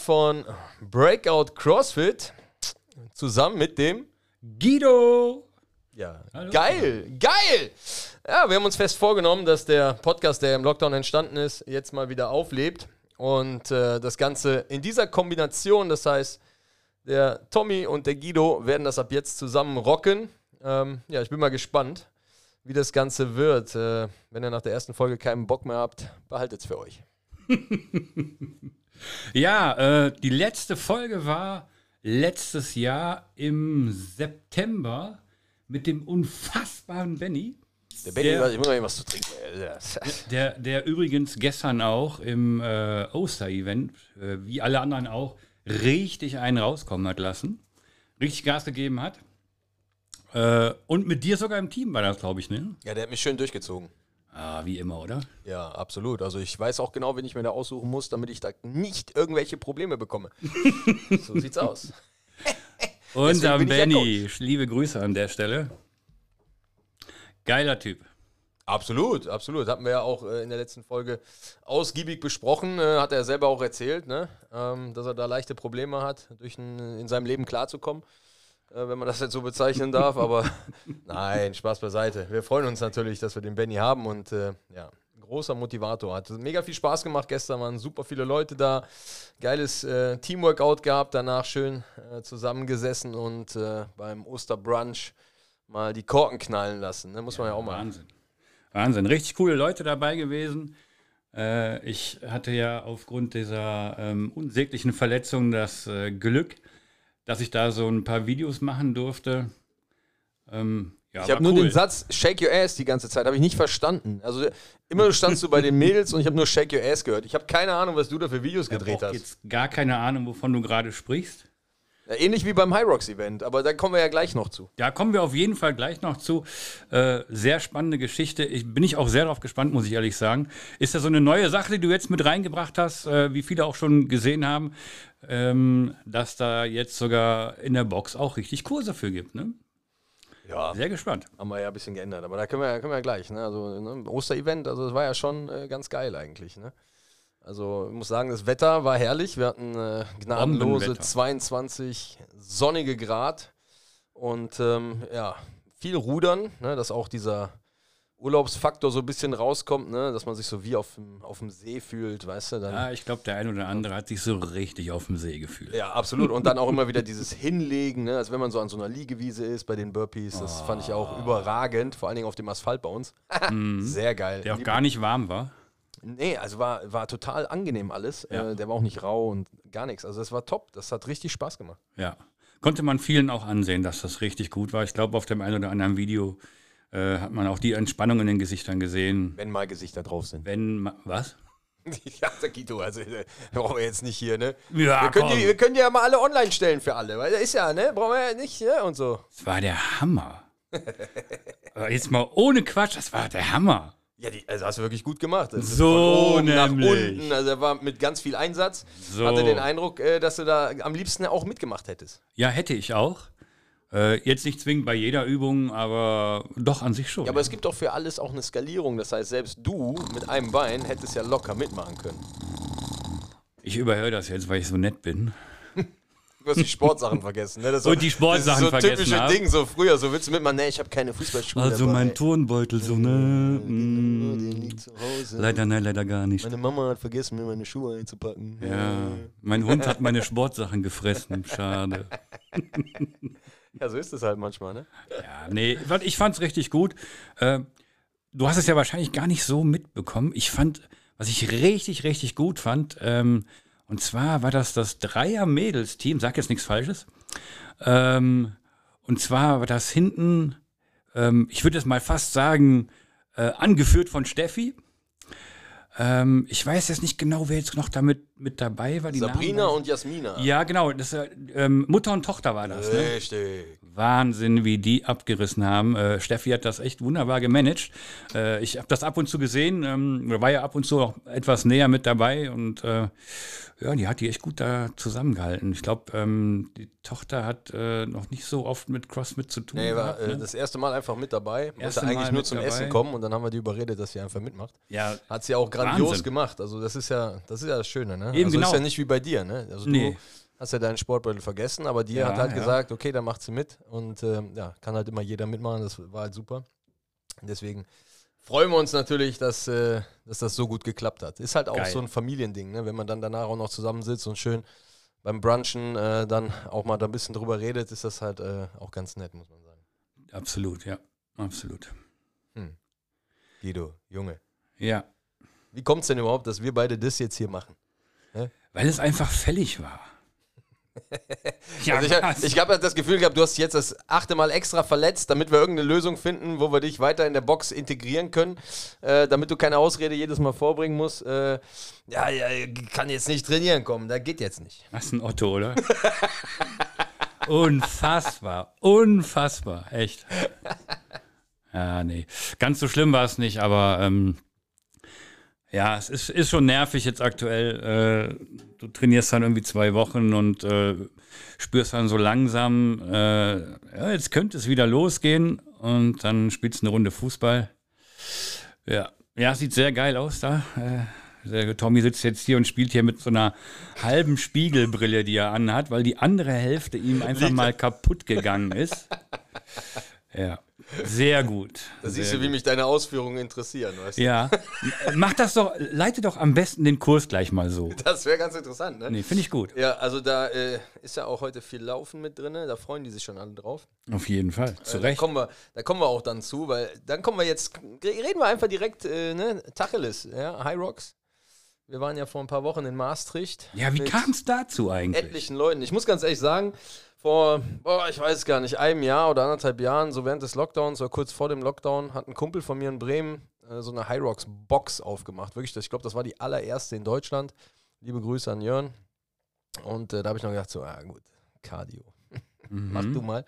Von Breakout CrossFit zusammen mit dem Guido! Ja, geil, geil! Ja, wir haben uns fest vorgenommen, dass der Podcast, der im Lockdown entstanden ist, jetzt mal wieder auflebt. Und äh, das Ganze in dieser Kombination, das heißt, der Tommy und der Guido werden das ab jetzt zusammen rocken. Ähm, ja, ich bin mal gespannt, wie das Ganze wird. Äh, wenn ihr nach der ersten Folge keinen Bock mehr habt, behaltet es für euch. ja, äh, die letzte Folge war letztes Jahr im September mit dem unfassbaren Benny. Der Benny, der, ich muss mal was zu trinken. Der, der übrigens gestern auch im äh, Oster-Event, äh, wie alle anderen auch, richtig einen rauskommen hat lassen. Richtig Gas gegeben hat. Äh, und mit dir sogar im Team war das, glaube ich, ne? Ja, der hat mich schön durchgezogen. Ah, wie immer, oder? Ja, absolut. Also ich weiß auch genau, wen ich mir da aussuchen muss, damit ich da nicht irgendwelche Probleme bekomme. so sieht's aus. Und am Benny, liebe Grüße an der Stelle. Geiler Typ. Absolut, absolut. Hatten wir ja auch äh, in der letzten Folge ausgiebig besprochen. Äh, hat er selber auch erzählt, ne? ähm, dass er da leichte Probleme hat, durch in seinem Leben klarzukommen wenn man das jetzt so bezeichnen darf. Aber nein, Spaß beiseite. Wir freuen uns natürlich, dass wir den Benny haben und äh, ja, großer Motivator. Hat mega viel Spaß gemacht gestern, waren super viele Leute da. Geiles äh, Teamworkout gehabt, danach schön äh, zusammengesessen und äh, beim Osterbrunch mal die Korken knallen lassen. Ne? Muss man ja auch mal. Wahnsinn. Wahnsinn. Richtig coole Leute dabei gewesen. Äh, ich hatte ja aufgrund dieser ähm, unsäglichen Verletzung das äh, Glück, dass ich da so ein paar Videos machen durfte. Ähm, ja, ich habe nur den Satz Shake Your Ass die ganze Zeit, habe ich nicht verstanden. Also immer standst du bei den Mädels und ich habe nur Shake Your Ass gehört. Ich habe keine Ahnung, was du da für Videos gedreht hast. Ich habe jetzt gar keine Ahnung, wovon du gerade sprichst. Ja, ähnlich wie beim High Rocks Event, aber da kommen wir ja gleich noch zu. Da kommen wir auf jeden Fall gleich noch zu. Äh, sehr spannende Geschichte. Ich bin ich auch sehr darauf gespannt, muss ich ehrlich sagen. Ist das so eine neue Sache, die du jetzt mit reingebracht hast, äh, wie viele auch schon gesehen haben, ähm, dass da jetzt sogar in der Box auch richtig Kurse für gibt, ne? Ja. Sehr gespannt. Haben wir ja ein bisschen geändert, aber da können wir, können wir ja gleich. Ne? Also ne? Osterevent, also das war ja schon äh, ganz geil eigentlich. Ne? Also ich muss sagen, das Wetter war herrlich. Wir hatten äh, gnadenlose 22 sonnige Grad und ähm, ja, viel Rudern, ne? dass auch dieser Urlaubsfaktor so ein bisschen rauskommt, ne? dass man sich so wie auf dem, auf dem See fühlt, weißt du? Dann ja, ich glaube, der ein oder andere hat sich so richtig auf dem See gefühlt. Ja, absolut. Und dann auch immer wieder dieses Hinlegen, ne? als wenn man so an so einer Liegewiese ist bei den Burpees. Das oh. fand ich auch überragend, vor allen Dingen auf dem Asphalt bei uns. Mhm. Sehr geil. Der auch gar nicht warm war. Nee, also war, war total angenehm alles. Ja. Äh, der war auch nicht rau und gar nichts. Also das war top. Das hat richtig Spaß gemacht. Ja. Konnte man vielen auch ansehen, dass das richtig gut war. Ich glaube, auf dem einen oder anderen Video äh, hat man auch die Entspannung in den Gesichtern gesehen. Wenn mal Gesichter drauf sind. Wenn, was? Ja, Guido, also äh, brauchen wir jetzt nicht hier, ne? Ja, wir, können die, wir können die ja mal alle online stellen für alle, weil der ist ja, ne? Brauchen wir ja nicht, ne? Und so. Das war der Hammer. Aber jetzt mal ohne Quatsch, das war der Hammer. Ja, die, also hast du wirklich gut gemacht. Das so nämlich. nach unten. Also er war mit ganz viel Einsatz. So. Hatte den Eindruck, äh, dass du da am liebsten auch mitgemacht hättest. Ja, hätte ich auch. Äh, jetzt nicht zwingend bei jeder Übung, aber doch an sich schon. Ja, aber ja. es gibt doch für alles auch eine Skalierung. Das heißt, selbst du mit einem Bein hättest ja locker mitmachen können. Ich überhöre das jetzt, weil ich so nett bin. Du hast die Sportsachen vergessen. Ne? Das und die Sportsachen so vergessen. Das typische. Ding, so früher, so willst du mitmachen, nee, ich habe keine Fußballschuhe Also dabei. mein Turnbeutel, so, ne? Mm. Leider, nein, leider gar nicht. Meine Mama hat vergessen, mir meine Schuhe einzupacken. Ja, mein Hund hat meine Sportsachen gefressen, schade. Ja, so ist es halt manchmal, ne? Ja, nee, ich fand's richtig gut. Äh, du hast es ja wahrscheinlich gar nicht so mitbekommen. Ich fand, was ich richtig, richtig gut fand, ähm, und zwar war das das Dreier-Mädels-Team, sag jetzt nichts Falsches. Ähm, und zwar war das hinten, ähm, ich würde jetzt mal fast sagen, äh, angeführt von Steffi. Ähm, ich weiß jetzt nicht genau, wer jetzt noch damit mit dabei war. Die Sabrina Namen, und Jasmina. Ja, genau. Das, ähm, Mutter und Tochter war das. Ne? Richtig. Ne? Wahnsinn, wie die abgerissen haben. Äh, Steffi hat das echt wunderbar gemanagt. Äh, ich habe das ab und zu gesehen, ähm, war ja ab und zu auch etwas näher mit dabei und äh, ja, die hat die echt gut da zusammengehalten. Ich glaube, ähm, die Tochter hat äh, noch nicht so oft mit CrossFit zu tun. Nee, war gehabt, ne? das erste Mal einfach mit dabei. Musste eigentlich nur zum dabei. Essen kommen und dann haben wir die überredet, dass sie einfach mitmacht. Ja, hat sie auch grandios Wahnsinn. gemacht. Also das ist ja, das ist ja das Schöne, ne? Eben also genau. ist ja nicht wie bei dir, ne? Also nee. du hast ja deinen Sportbeutel vergessen, aber die ja, hat halt ja. gesagt, okay, dann macht sie mit und ähm, ja, kann halt immer jeder mitmachen. Das war halt super. Deswegen freuen wir uns natürlich, dass, äh, dass das so gut geklappt hat. Ist halt auch Geil. so ein Familiending, ne? wenn man dann danach auch noch zusammensitzt und schön beim Brunchen äh, dann auch mal da ein bisschen drüber redet, ist das halt äh, auch ganz nett, muss man sagen. Absolut, ja, absolut. Hm. Guido, Junge. Ja. Wie kommt es denn überhaupt, dass wir beide das jetzt hier machen? Hä? Weil es einfach fällig war. ja, also ich, ich habe das Gefühl gehabt, du hast jetzt das achte Mal extra verletzt, damit wir irgendeine Lösung finden, wo wir dich weiter in der Box integrieren können, äh, damit du keine Ausrede jedes Mal vorbringen musst. Äh, ja, ja, kann jetzt nicht trainieren kommen, da geht jetzt nicht. Ist ein Otto, oder? unfassbar, unfassbar, echt. Ja, nee, ganz so schlimm war es nicht, aber ähm, ja, es ist, ist schon nervig jetzt aktuell. Äh, du trainierst dann irgendwie zwei Wochen und äh, spürst dann so langsam, äh, ja, jetzt könnte es wieder losgehen und dann spielst du eine Runde Fußball. Ja, ja, sieht sehr geil aus da. Äh, der Tommy sitzt jetzt hier und spielt hier mit so einer halben Spiegelbrille, die er anhat, weil die andere Hälfte ihm einfach mal kaputt gegangen ist. Ja. Sehr gut. Da siehst du, wie mich deine Ausführungen interessieren. Weißt du? Ja. Mach das doch, leite doch am besten den Kurs gleich mal so. Das wäre ganz interessant, ne? Nee, finde ich gut. Ja, also da äh, ist ja auch heute viel Laufen mit drin, da freuen die sich schon alle drauf. Auf jeden Fall, zu äh, Recht. Da kommen, wir, da kommen wir auch dann zu, weil dann kommen wir jetzt, reden wir einfach direkt, äh, ne, Tacheles, ja, High Rocks. Wir waren ja vor ein paar Wochen in Maastricht. Ja, wie kam es dazu eigentlich? Etlichen Leuten. Ich muss ganz ehrlich sagen, vor, boah, ich weiß gar nicht, einem Jahr oder anderthalb Jahren, so während des Lockdowns oder kurz vor dem Lockdown, hat ein Kumpel von mir in Bremen äh, so eine High Rocks Box aufgemacht. Wirklich, ich glaube, das war die allererste in Deutschland. Liebe Grüße an Jörn. Und äh, da habe ich noch gedacht, so, ah gut, Cardio. Mhm. Mach du mal.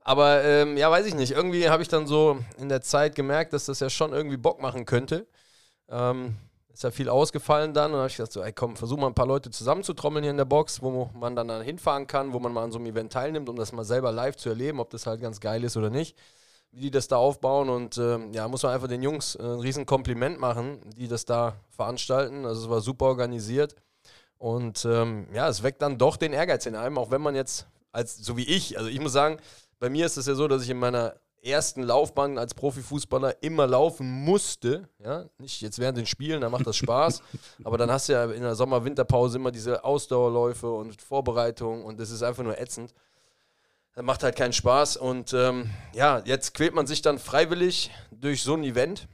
Aber ähm, ja, weiß ich nicht. Irgendwie habe ich dann so in der Zeit gemerkt, dass das ja schon irgendwie Bock machen könnte. Ähm, ist ja viel ausgefallen dann. Und dann habe ich gesagt, so, ey komm, versuch mal ein paar Leute zusammenzutrommeln hier in der Box, wo man dann, dann hinfahren kann, wo man mal an so einem Event teilnimmt, um das mal selber live zu erleben, ob das halt ganz geil ist oder nicht, wie die das da aufbauen und ähm, ja, muss man einfach den Jungs äh, ein riesen Kompliment machen, die das da veranstalten, also es war super organisiert. Und ähm, ja, es weckt dann doch den Ehrgeiz in einem, auch wenn man jetzt, als so wie ich, also ich muss sagen, bei mir ist es ja so, dass ich in meiner ersten Laufbahn als Profifußballer immer laufen musste. Ja? Nicht jetzt während den Spielen, da macht das Spaß. aber dann hast du ja in der Sommer-Winterpause immer diese Ausdauerläufe und Vorbereitungen und das ist einfach nur ätzend. Das macht halt keinen Spaß. Und ähm, ja, jetzt quält man sich dann freiwillig durch so ein Event.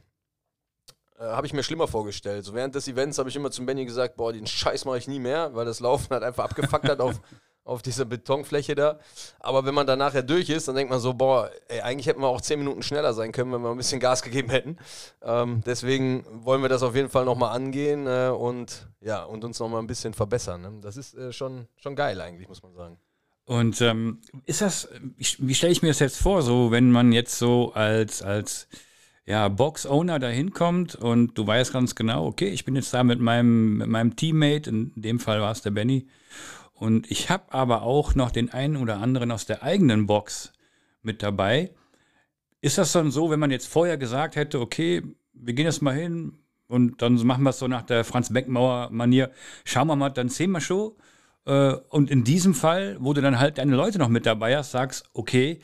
Äh, habe ich mir schlimmer vorgestellt. So während des Events habe ich immer zum Benny gesagt, boah, den Scheiß mache ich nie mehr, weil das Laufen halt einfach abgefuckt hat auf auf dieser Betonfläche da. Aber wenn man dann nachher durch ist, dann denkt man so, boah, ey, eigentlich hätten wir auch zehn Minuten schneller sein können, wenn wir ein bisschen Gas gegeben hätten. Ähm, deswegen wollen wir das auf jeden Fall nochmal angehen äh, und ja, und uns nochmal ein bisschen verbessern. Ne? Das ist äh, schon, schon geil eigentlich, muss man sagen. Und ähm, ist das, wie stelle ich mir das jetzt vor, so wenn man jetzt so als, als ja, Box-Owner da hinkommt und du weißt ganz genau, okay, ich bin jetzt da mit meinem, mit meinem Teammate, in dem Fall war es der Benny, und ich habe aber auch noch den einen oder anderen aus der eigenen Box mit dabei. Ist das dann so, wenn man jetzt vorher gesagt hätte, okay, wir gehen jetzt mal hin und dann machen wir es so nach der Franz Beckenmauer-Manier, schauen wir mal, dann sehen wir schon. Äh, und in diesem Fall, wo du dann halt deine Leute noch mit dabei hast, sagst, okay,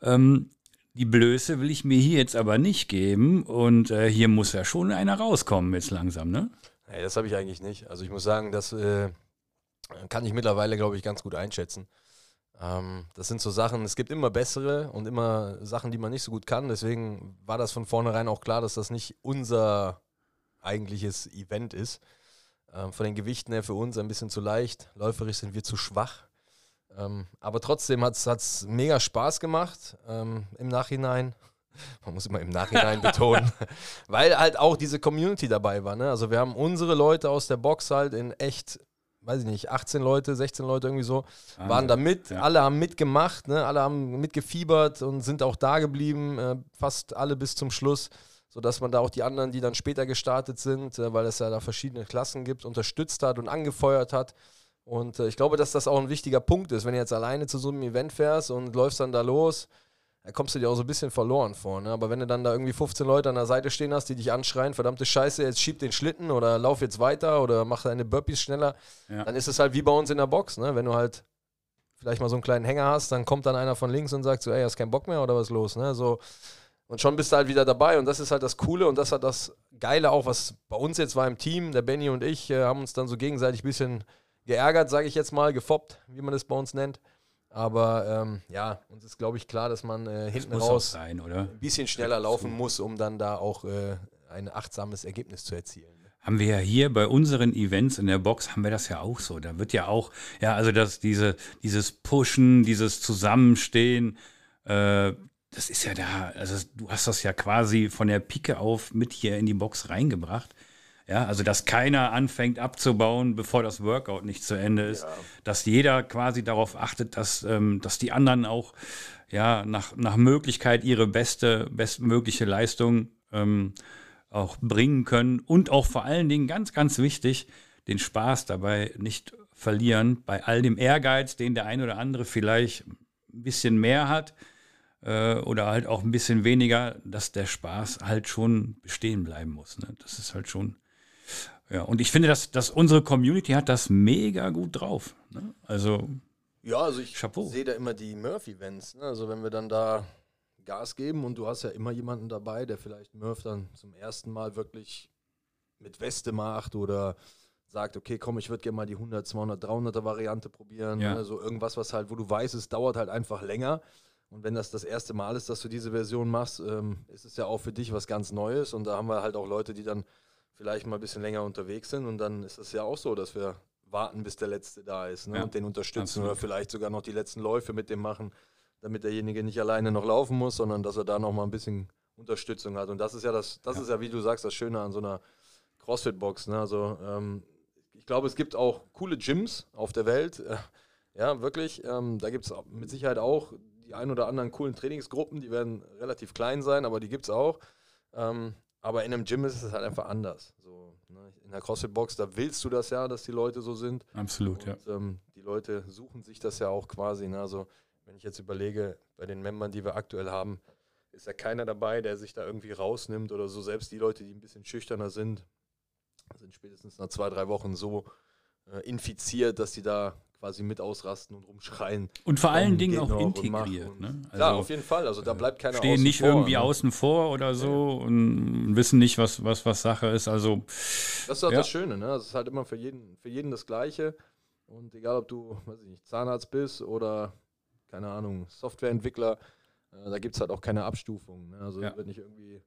ähm, die Blöße will ich mir hier jetzt aber nicht geben und äh, hier muss ja schon einer rauskommen jetzt langsam, ne? Hey, das habe ich eigentlich nicht. Also ich muss sagen, dass äh, kann ich mittlerweile, glaube ich, ganz gut einschätzen. Ähm, das sind so Sachen, es gibt immer bessere und immer Sachen, die man nicht so gut kann. Deswegen war das von vornherein auch klar, dass das nicht unser eigentliches Event ist. Ähm, von den Gewichten her für uns ein bisschen zu leicht. Läuferisch sind wir zu schwach. Ähm, aber trotzdem hat es mega Spaß gemacht ähm, im Nachhinein. Man muss immer im Nachhinein betonen, weil halt auch diese Community dabei war. Ne? Also wir haben unsere Leute aus der Box halt in echt weiß ich nicht, 18 Leute, 16 Leute irgendwie so, Wahnsinn. waren da mit. Ja. Alle haben mitgemacht, ne? alle haben mitgefiebert und sind auch da geblieben, äh, fast alle bis zum Schluss, sodass man da auch die anderen, die dann später gestartet sind, äh, weil es ja da verschiedene Klassen gibt, unterstützt hat und angefeuert hat. Und äh, ich glaube, dass das auch ein wichtiger Punkt ist, wenn du jetzt alleine zu so einem Event fährst und läufst dann da los, da kommst du dir auch so ein bisschen verloren vor. Ne? Aber wenn du dann da irgendwie 15 Leute an der Seite stehen hast, die dich anschreien, verdammte Scheiße, jetzt schieb den Schlitten oder lauf jetzt weiter oder mach deine Burpees schneller, Ja. dann ist es halt wie bei uns in der Box. Ne? Wenn du halt vielleicht mal so einen kleinen Hänger hast, dann kommt dann einer von links und sagt so, ey, hast keinen Bock mehr oder was ist los? Ne? So, und schon bist du halt wieder dabei und das ist halt das Coole und das hat das Geile auch, was bei uns jetzt war im Team. Der Benny und ich äh, haben uns dann so gegenseitig ein bisschen geärgert, sage ich jetzt mal, gefoppt, wie man das bei uns nennt. Aber ähm, ja, uns ist, glaube ich, klar, dass man äh, hinten raus sein, ein bisschen schneller laufen muss, um dann da auch äh, ein achtsames Ergebnis zu erzielen. Haben wir ja hier bei unseren Events in der Box, haben wir das ja auch so. Da wird ja auch, ja, also das, diese, dieses Pushen, dieses Zusammenstehen, äh, das ist ja da, also du hast das ja quasi von der Pike auf mit hier in die Box reingebracht. Ja, also dass keiner anfängt abzubauen, bevor das Workout nicht zu Ende ist. Dass jeder quasi darauf achtet, dass, ähm, dass die anderen auch ja, nach, nach Möglichkeit ihre beste, bestmögliche Leistung ähm, auch bringen können und auch vor allen Dingen ganz, ganz wichtig, den Spaß dabei nicht verlieren, bei all dem Ehrgeiz, den der ein oder andere vielleicht ein bisschen mehr hat äh, oder halt auch ein bisschen weniger, dass der Spaß halt schon bestehen bleiben muss. Ne? Das ist halt schon, ja, und ich finde, dass, dass unsere Community hat das mega gut drauf. Ne? Also, Ja, also ich sehe da immer die Murph-Events. Ne? Also wenn wir dann da Gas geben und du hast ja immer jemanden dabei, der vielleicht Murph dann zum ersten Mal wirklich mit Weste macht oder sagt, okay, komm, ich würde gerne mal die 100, 200, 300er Variante probieren. Ja. Ne? So irgendwas, was halt, wo du weißt, es dauert halt einfach länger. Und wenn das das erste Mal ist, dass du diese Version machst, ähm, ist es ja auch für dich was ganz Neues. Und da haben wir halt auch Leute, die dann vielleicht mal ein bisschen länger unterwegs sind. Und dann ist es ja auch so, dass wir warten, bis der Letzte da ist ne? Ja, und den unterstützen absolut. oder vielleicht sogar noch die letzten Läufe mit dem machen, damit derjenige nicht alleine noch laufen muss, sondern dass er da noch mal ein bisschen Unterstützung hat. Und das ist ja das, das ist ja, wie du sagst, das Schöne an so einer CrossFit-Box. Ne? Also ähm, ich glaube, es gibt auch coole Gyms auf der Welt. Äh, ja, wirklich. Ähm, da gibt es mit Sicherheit auch die ein oder anderen coolen Trainingsgruppen, die werden relativ klein sein, aber die gibt es auch. Ähm, aber in einem Gym ist es halt einfach anders. So, ne? In der CrossFit-Box, da willst du das ja, dass die Leute so sind. absolut, ja. Und, ähm, die Leute suchen sich das ja auch quasi. Ne? Also, wenn ich jetzt überlege, bei den Membern, die wir aktuell haben, ist ja keiner dabei, der sich da irgendwie rausnimmt oder so. Selbst die Leute, die ein bisschen schüchterner sind, sind spätestens nach zwei, drei Wochen so äh, infiziert, dass sie da quasi mit ausrasten und rumschreien. Und vor allen Komm, Dingen auch und integriert. und- Ne? Klar, auf jeden Fall. Also da bleibt keiner stehen nicht vor, irgendwie ne? außen vor oder so und wissen nicht, was, was, was Sache ist. Also, Das ist auch Ja. das Schöne, ne? Es ist halt immer für jeden, für jeden das Gleiche. Und egal, ob du, weiß ich nicht, Zahnarzt bist oder, keine Ahnung, Softwareentwickler, äh, da gibt es halt auch keine Abstufung. Ne? Also Ja. wird nicht irgendwie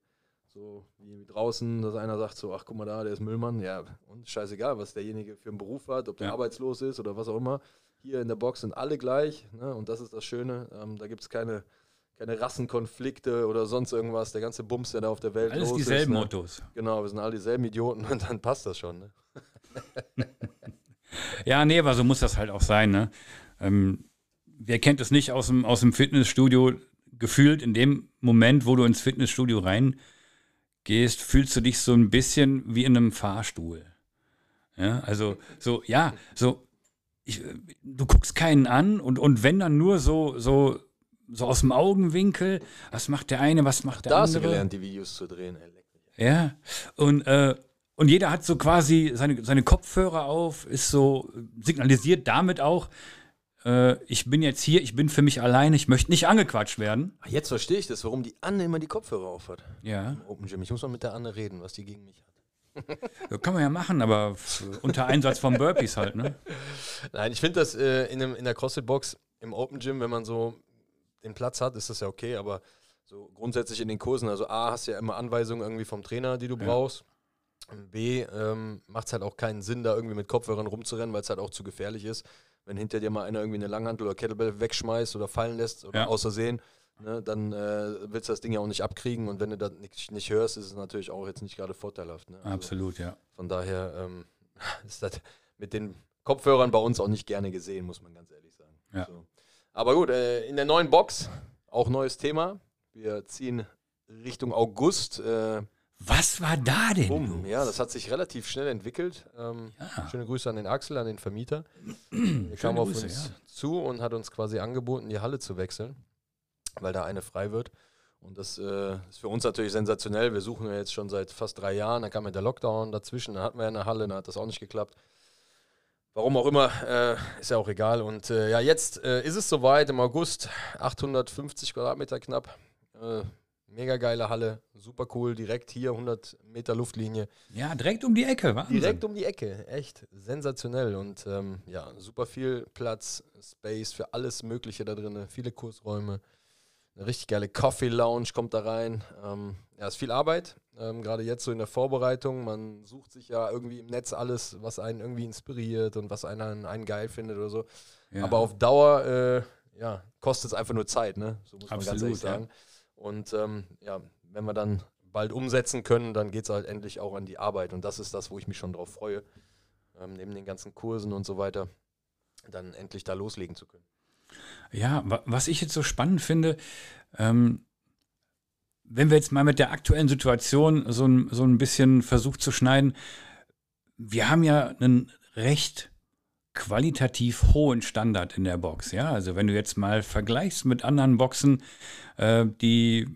so wie draußen, dass einer sagt so, ach guck mal da, der ist Müllmann. Ja, und scheißegal, was derjenige für einen Beruf hat, ob der Ja. arbeitslos ist oder was auch immer. Hier in der Box sind alle gleich. Ne? Und das ist das Schöne. Ähm, da gibt es keine, keine Rassenkonflikte oder sonst irgendwas. Der ganze Bums, der da auf der Welt alles los dieselben ist. Ne? Mottos. Genau, wir sind alle dieselben Idioten und dann passt das schon. Ne? Ja, nee, aber so muss das halt auch sein. Ne? Ähm, wer kennt es nicht aus dem, aus dem Fitnessstudio? Gefühlt in dem Moment, wo du ins Fitnessstudio reingehst, fühlst du dich so ein bisschen wie in einem Fahrstuhl. Ja, also so, ja, so, ich, du guckst keinen an und, und wenn dann nur so, so, so aus dem Augenwinkel, was macht der eine, was macht der Da hast du andere? gelernt, die Videos zu drehen. Ja, und, äh, und jeder hat so quasi seine, seine Kopfhörer auf, ist so, signalisiert damit auch, äh, ich bin jetzt hier, ich bin für mich alleine, ich möchte nicht angequatscht werden. Ach, Jetzt verstehe ich das, warum die Anne immer die Kopfhörer aufhat. Ja, Im Open Gym. Ich muss mal mit der Anne reden, was die gegen mich hat. das kann man ja machen, aber unter Einsatz von Burpees halt, ne? Nein, ich finde das äh, in, einem, in der CrossFit-Box im Open Gym, wenn man so den Platz hat, ist das ja okay, aber so grundsätzlich in den Kursen, also A, hast du ja immer Anweisungen irgendwie vom Trainer, die du Ja. brauchst. B, ähm, macht es halt auch keinen Sinn, da irgendwie mit Kopfhörern rumzurennen, weil es halt auch zu gefährlich ist. Wenn hinter dir mal einer irgendwie eine Langhantel oder Kettlebell wegschmeißt oder fallen lässt oder Ja. außersehen, ne, dann äh, willst du das Ding ja auch nicht abkriegen und wenn du das nicht, nicht hörst, ist es natürlich auch jetzt nicht gerade vorteilhaft. Ne? Also Absolut, ja. von daher ähm, ist das mit den Kopfhörern bei uns auch nicht gerne gesehen, muss man ganz ehrlich sagen. Ja. So. Aber gut, äh, in der neuen Box, auch neues Thema. Wir ziehen Richtung August. Äh, Was war da denn? um. Ja, das hat sich relativ schnell entwickelt. Ähm, Ja. Schöne Grüße an den Axel, an den Vermieter. Er kam auf Grüße, uns ja. zu und hat uns quasi angeboten, die Halle zu wechseln, weil da eine frei wird. Und das äh, ist für uns natürlich sensationell. Wir suchen ja jetzt schon seit fast drei Jahren. Dann kam ja der Lockdown dazwischen. Dann hatten wir ja eine Halle, dann hat das auch nicht geklappt. Warum auch immer, äh, ist ja auch egal. Und äh, ja, jetzt äh, ist es soweit im August. 850 Quadratmeter knapp. Mega geile Halle, super cool. Direkt hier 100 Meter Luftlinie. Ja, direkt um die Ecke, Wahnsinn. Direkt um die Ecke, echt sensationell und ähm, ja, super viel Platz, Space für alles Mögliche da drin, viele Kursräume, eine richtig geile Coffee Lounge kommt da rein. Ähm, ja, ist viel Arbeit, ähm, gerade jetzt so in der Vorbereitung. Man sucht sich ja irgendwie im Netz alles, was einen irgendwie inspiriert und was einen, einen geil findet oder so. Ja. Aber auf Dauer, äh, ja, kostet es einfach nur Zeit, ne? So muss man ganz Absolut, ehrlich ja. Und ähm, ja, wenn wir dann bald umsetzen können, dann geht es halt endlich auch an die Arbeit. Und das ist das, wo ich mich schon drauf freue, ähm, neben den ganzen Kursen und so weiter, dann endlich da loslegen zu können. Ja, wa- was ich jetzt so spannend finde, ähm, wenn wir jetzt mal mit der aktuellen Situation so ein, so ein bisschen versucht zu schneiden, wir haben ja einen recht qualitativ hohen Standard in der Box. Ja, also wenn du jetzt mal vergleichst mit anderen Boxen, äh, die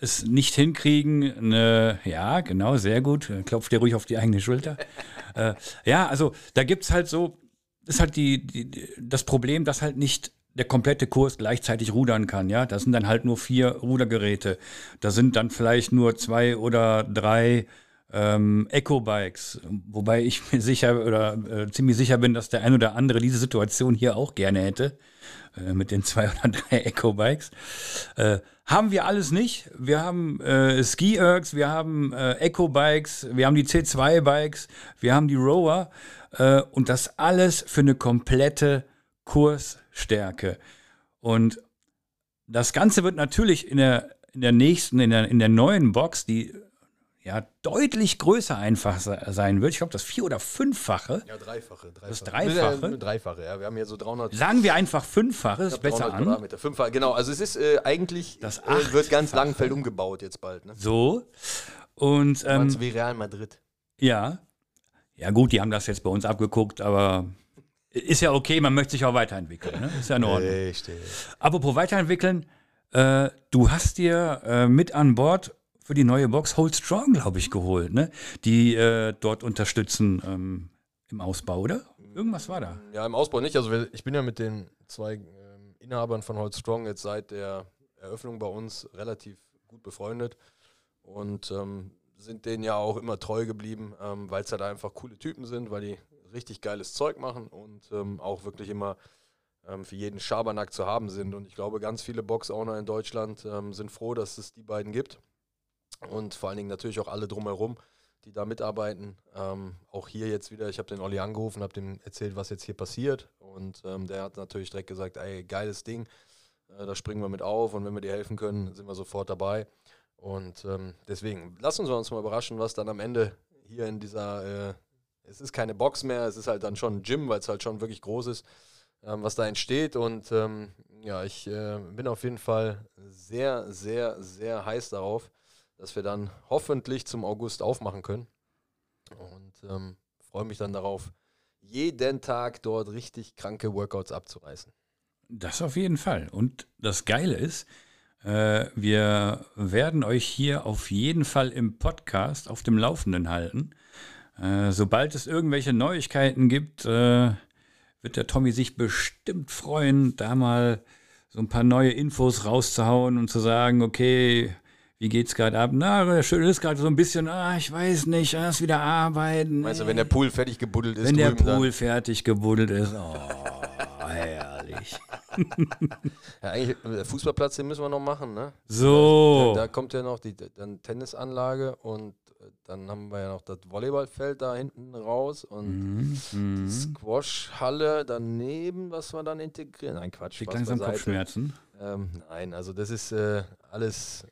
es nicht hinkriegen, eine, ja, genau, sehr gut, klopft dir ruhig auf die eigene Schulter. äh, ja, also da gibt es halt so, ist halt die, die, das Problem, dass halt nicht der komplette Kurs gleichzeitig rudern kann, ja. Das sind dann halt nur vier Rudergeräte. Da sind dann vielleicht nur zwei oder drei ähm, Eco-Bikes, wobei ich mir sicher oder äh, ziemlich sicher bin, dass der ein oder andere diese Situation hier auch gerne hätte, äh, mit den zwei oder drei Eco-Bikes. Äh, haben wir alles nicht. Wir haben äh, Ski-Ergs, wir haben äh, Eco-Bikes, wir haben die C2-Bikes, wir haben die Rower äh, und das alles für eine komplette Kursstärke. Und das Ganze wird natürlich in der, in der nächsten, in der, in der neuen Box, die ja deutlich größer einfach se- sein wird. Ich glaube, das vier- oder fünffache. Ja, dreifache. dreifache. Das Dreifache? Nee, Dreifache, ja. Wir haben hier so 300. Sagen wir einfach fünffache, ist besser 300 an. Quadratmeter. Fünffache, genau. Also es ist äh, eigentlich, Das äh, wird ganz. Langenfeld umgebaut jetzt bald. Ne? So. Und ähm, Ähm, wie Real Madrid. ja. Ja, gut, die haben das jetzt bei uns abgeguckt, aber ist ja okay, man möchte sich auch weiterentwickeln. Ne? Ist ja in Ordnung. Richtig. Apropos weiterentwickeln, äh, du hast dir äh, mit an Bord für die neue Box Hold Strong, glaube ich, geholt, ne? Die äh, dort unterstützen ähm, im Ausbau, oder? Irgendwas war da. Ja, im Ausbau nicht. Also ich bin ja mit den zwei ähm, Inhabern von Holz Strong jetzt seit der Eröffnung bei uns relativ gut befreundet und ähm, sind denen ja auch immer treu geblieben, ähm, weil es halt einfach coole Typen sind, weil die richtig geiles Zeug machen und ähm, auch wirklich immer ähm, für jeden Schabernack zu haben sind. Und ich glaube, ganz viele Box-Owner in Deutschland ähm, sind froh, dass es die beiden gibt. Und vor allen Dingen natürlich auch alle drumherum, die da mitarbeiten. Ähm, auch hier jetzt wieder, ich habe den Olli angerufen, habe dem erzählt, was jetzt hier passiert. Und ähm, der hat natürlich direkt gesagt, ey, geiles Ding, äh, da springen wir mit auf und wenn wir dir helfen können, sind wir sofort dabei. Und ähm, deswegen, lassen Sie uns mal überraschen, was dann am Ende hier in dieser, äh, es ist keine Box mehr, es ist halt dann schon ein Gym, weil es halt schon wirklich groß ist, ähm, was da entsteht. Und ähm, ja, ich äh, bin auf jeden Fall sehr, sehr, sehr heiß darauf, dass wir dann hoffentlich zum August aufmachen können. Und ähm, freue mich dann darauf, jeden Tag dort richtig kranke Workouts abzureißen. Das auf jeden Fall. Und das Geile ist, äh, wir werden euch hier auf jeden Fall im Podcast auf dem Laufenden halten. Äh, sobald es irgendwelche Neuigkeiten gibt, äh, wird der Tommy sich bestimmt freuen, da mal so ein paar neue Infos rauszuhauen und zu sagen, okay, wie geht's gerade ab? Na, schön ist gerade so ein bisschen, ah, ich weiß nicht, erst wieder arbeiten. Meinst du, wenn der Pool fertig gebuddelt ist, Wenn der Pool fertig gebuddelt ist, oh, herrlich. Dann, ja, eigentlich, der Fußballplatz, den müssen wir noch machen, ne? So. Da, da kommt ja noch die dann Tennisanlage und äh, dann haben wir ja noch das Volleyballfeld da hinten raus und Mhm, mhm. Squash-Halle daneben, was wir dann integrieren. Nein, Quatsch. Spaß langsam. Kopfschmerzen. Ähm, nein, also das ist äh, alles,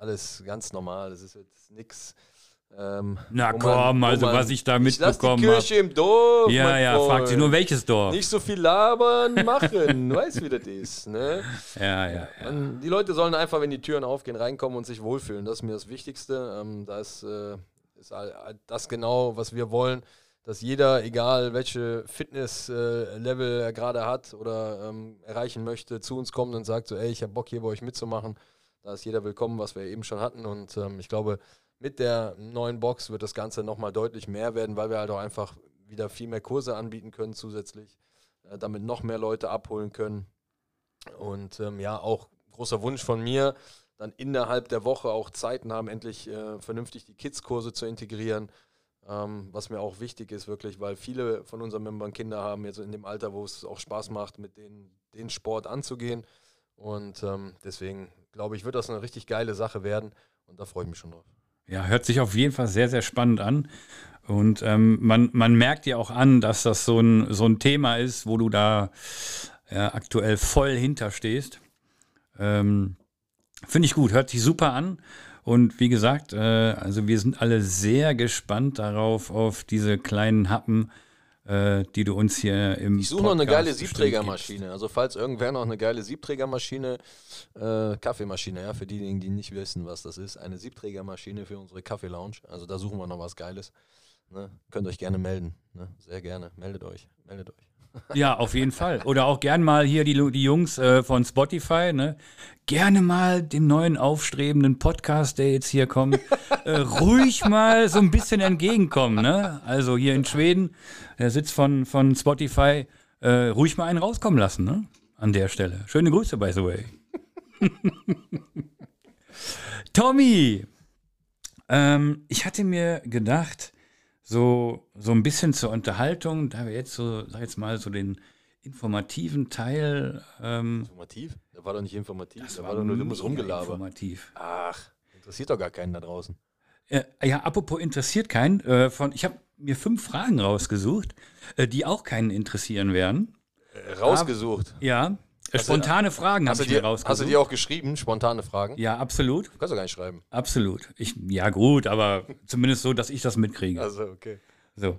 alles ganz normal. Das ist jetzt nichts Ähm, Na man- komm, wo also man- was ich da mitbekommen habe. Kirche im Dorf. Ja, ja, fragt sich Freund. nur welches Dorf. Nicht so viel labern, machen. Du weißt, wie das ist. Ne? Ja, ja, ja. Man, die Leute sollen einfach, wenn die Türen aufgehen, reinkommen und sich wohlfühlen. Das ist mir das Wichtigste. Ähm, da ist, äh, ist das genau, was wir wollen, dass jeder, egal welche Fitness-Level er gerade hat oder ähm, erreichen möchte, zu uns kommt und sagt so, ey, ich habe Bock hier bei euch mitzumachen. Da ist jeder willkommen, was wir eben schon hatten. Und ähm, ich glaube, mit der neuen Box wird das Ganze nochmal deutlich mehr werden, weil wir halt auch einfach wieder viel mehr Kurse anbieten können zusätzlich, äh, damit noch mehr Leute abholen können. Und ähm, ja, auch großer Wunsch von mir, dann innerhalb der Woche auch Zeiten haben, endlich äh, vernünftig die Kids-Kurse zu integrieren. Ähm, was mir auch wichtig ist, wirklich, weil viele von unseren Membern Kinder haben, jetzt in dem Alter, wo es auch Spaß macht, mit denen den Sport anzugehen. Und ähm, deswegen glaube ich, wird das eine richtig geile Sache werden. Und da freue ich mich schon drauf. Ja, hört sich auf jeden Fall sehr, sehr spannend an. Und ähm, man, man merkt ja auch an, dass das so ein, so ein Thema ist, wo du da ja, aktuell voll hinterstehst. Ähm, Finde ich gut, hört sich super an. Und wie gesagt, äh, also wir sind alle sehr gespannt darauf, auf diese kleinen Happen, die du uns hier im Ich suche noch eine geile Siebträgermaschine. Also falls irgendwer noch eine geile Siebträgermaschine, äh, Kaffeemaschine, ja, für diejenigen, die nicht wissen, was das ist, eine Siebträgermaschine für unsere Kaffeelounge. Also da suchen wir noch was Geiles. Ne? Könnt euch gerne melden. Ne? Sehr gerne. Meldet euch. Meldet euch. Ja, auf jeden Fall. Oder auch gern mal hier die, die Jungs äh, von Spotify, ne? Gerne mal dem neuen aufstrebenden Podcast, der jetzt hier kommt, äh, ruhig mal so ein bisschen entgegenkommen, ne? Also hier in Schweden, der Sitz von, von Spotify, äh, ruhig mal einen rauskommen lassen, ne? An der Stelle. Schöne Grüße, by the way. Tommy, ähm, ich hatte mir gedacht, so, so ein bisschen zur Unterhaltung, da wir jetzt so, sag jetzt mal, so den informativen Teil. Ähm, Informativ? Der war doch nicht informativ. das Der war doch nur dummes Rumgelaber. Informativ. Ach, interessiert doch gar keinen da draußen. Äh, ja, apropos interessiert keinen. Äh, von, ich habe mir fünf Fragen rausgesucht, äh, die auch keinen interessieren werden. Äh, rausgesucht. Ja, du- spontane Fragen habe Hast du, ich mir dir, rausgesucht. hast du dir auch geschrieben, spontane Fragen? ja, absolut, Kannst du gar nicht schreiben. absolut. Ich, ja, gut, aber zumindest so, dass ich das mitkriege. Also, okay. So.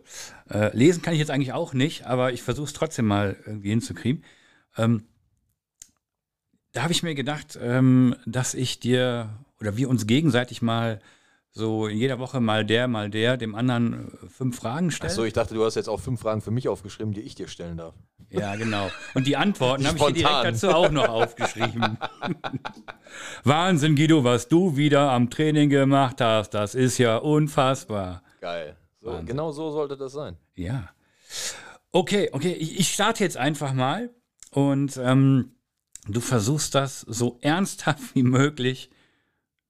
Äh, lesen kann ich jetzt eigentlich auch nicht, aber ich versuche es trotzdem mal irgendwie hinzukriegen. Ähm, da habe ich mir gedacht, ähm, dass ich dir oder wir uns gegenseitig mal so in jeder Woche mal der, mal der, dem anderen äh, fünf Fragen stellen. Achso, ich dachte, du hast jetzt auch fünf Fragen für mich aufgeschrieben, die ich dir stellen darf. Ja, genau. Und die Antworten habe ich dir direkt dazu auch noch aufgeschrieben. Wahnsinn, Guido, was du wieder am Training gemacht hast. Das ist ja unfassbar. Geil. So, genau so sollte das sein. Ja. Okay, okay, ich, ich starte jetzt einfach mal und ähm, du versuchst das so ernsthaft wie möglich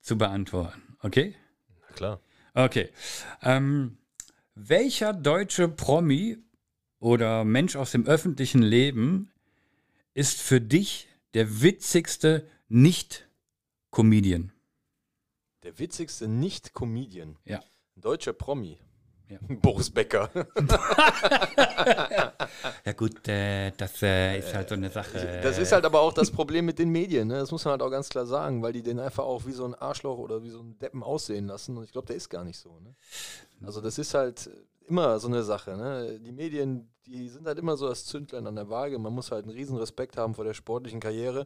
zu beantworten. Okay? Na klar. Okay. Ähm, welcher deutsche Promi oder Mensch aus dem öffentlichen Leben ist für dich der witzigste Nicht-Comedian? Der witzigste Nicht-Comedian. Ja. Ein deutscher Promi. Ja. Boris Becker. Ja gut, äh, das äh, ist halt so eine Sache. Das ist halt aber auch das Problem mit den Medien, ne? das muss man halt auch ganz klar sagen, weil die den einfach auch wie so ein Arschloch oder wie so ein Deppen aussehen lassen und ich glaube, der ist gar nicht so. Ne? Also das ist halt immer so eine Sache. Ne? Die Medien, die sind halt immer so das Zündlein an der Waage. Man muss halt einen riesen Respekt haben vor der sportlichen Karriere.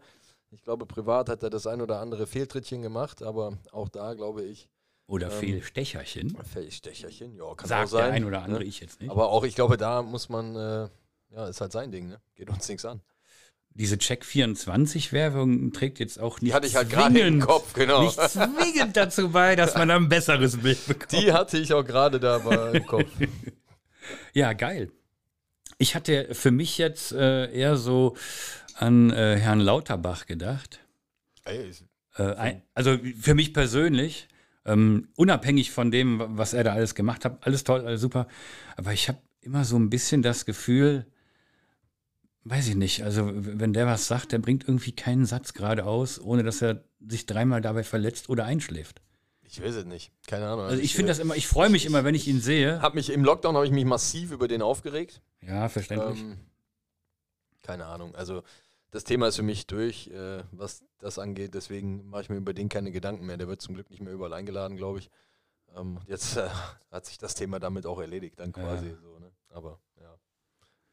Ich glaube, privat hat er das ein oder andere Fehltrittchen gemacht, aber auch da glaube ich, Oder Fehlstecherchen. Fehlstecherchen, ja, kann auch Sagt sein. der ein oder andere, ne? ich jetzt nicht. Aber auch, ich glaube, da muss man, äh, ja, ist halt sein Ding, ne? Geht uns nichts an. Diese Check24-Werbung trägt jetzt auch nicht Die hatte ich halt gerade im zwingend- Kopf, genau. Nicht zwingend dazu bei, dass man ein besseres Bild bekommt. Die hatte ich auch gerade da im Kopf. Ja, geil. Ich hatte für mich jetzt äh, eher so an äh, Herrn Lauterbach gedacht. Äh, ein, also für mich persönlich, ähm, unabhängig von dem, was er da alles gemacht hat, alles toll, alles super. Aber ich habe immer so ein bisschen das Gefühl, weiß ich nicht, also wenn der was sagt, der bringt irgendwie keinen Satz geradeaus, ohne dass er sich dreimal dabei verletzt oder einschläft. Ich weiß es nicht. Keine Ahnung. Also ich finde das immer, ich freue mich immer, wenn ich ihn sehe. Hab mich, Im Lockdown habe ich mich massiv über den aufgeregt. Ja, verständlich. Ähm, keine Ahnung. Also das Thema ist für mich durch, äh, was das angeht. Deswegen mache ich mir über den keine Gedanken mehr. Der wird zum Glück nicht mehr überall eingeladen, glaube ich. Ähm, jetzt äh, hat sich das Thema damit auch erledigt, dann quasi Ja. so, ne? Aber ja,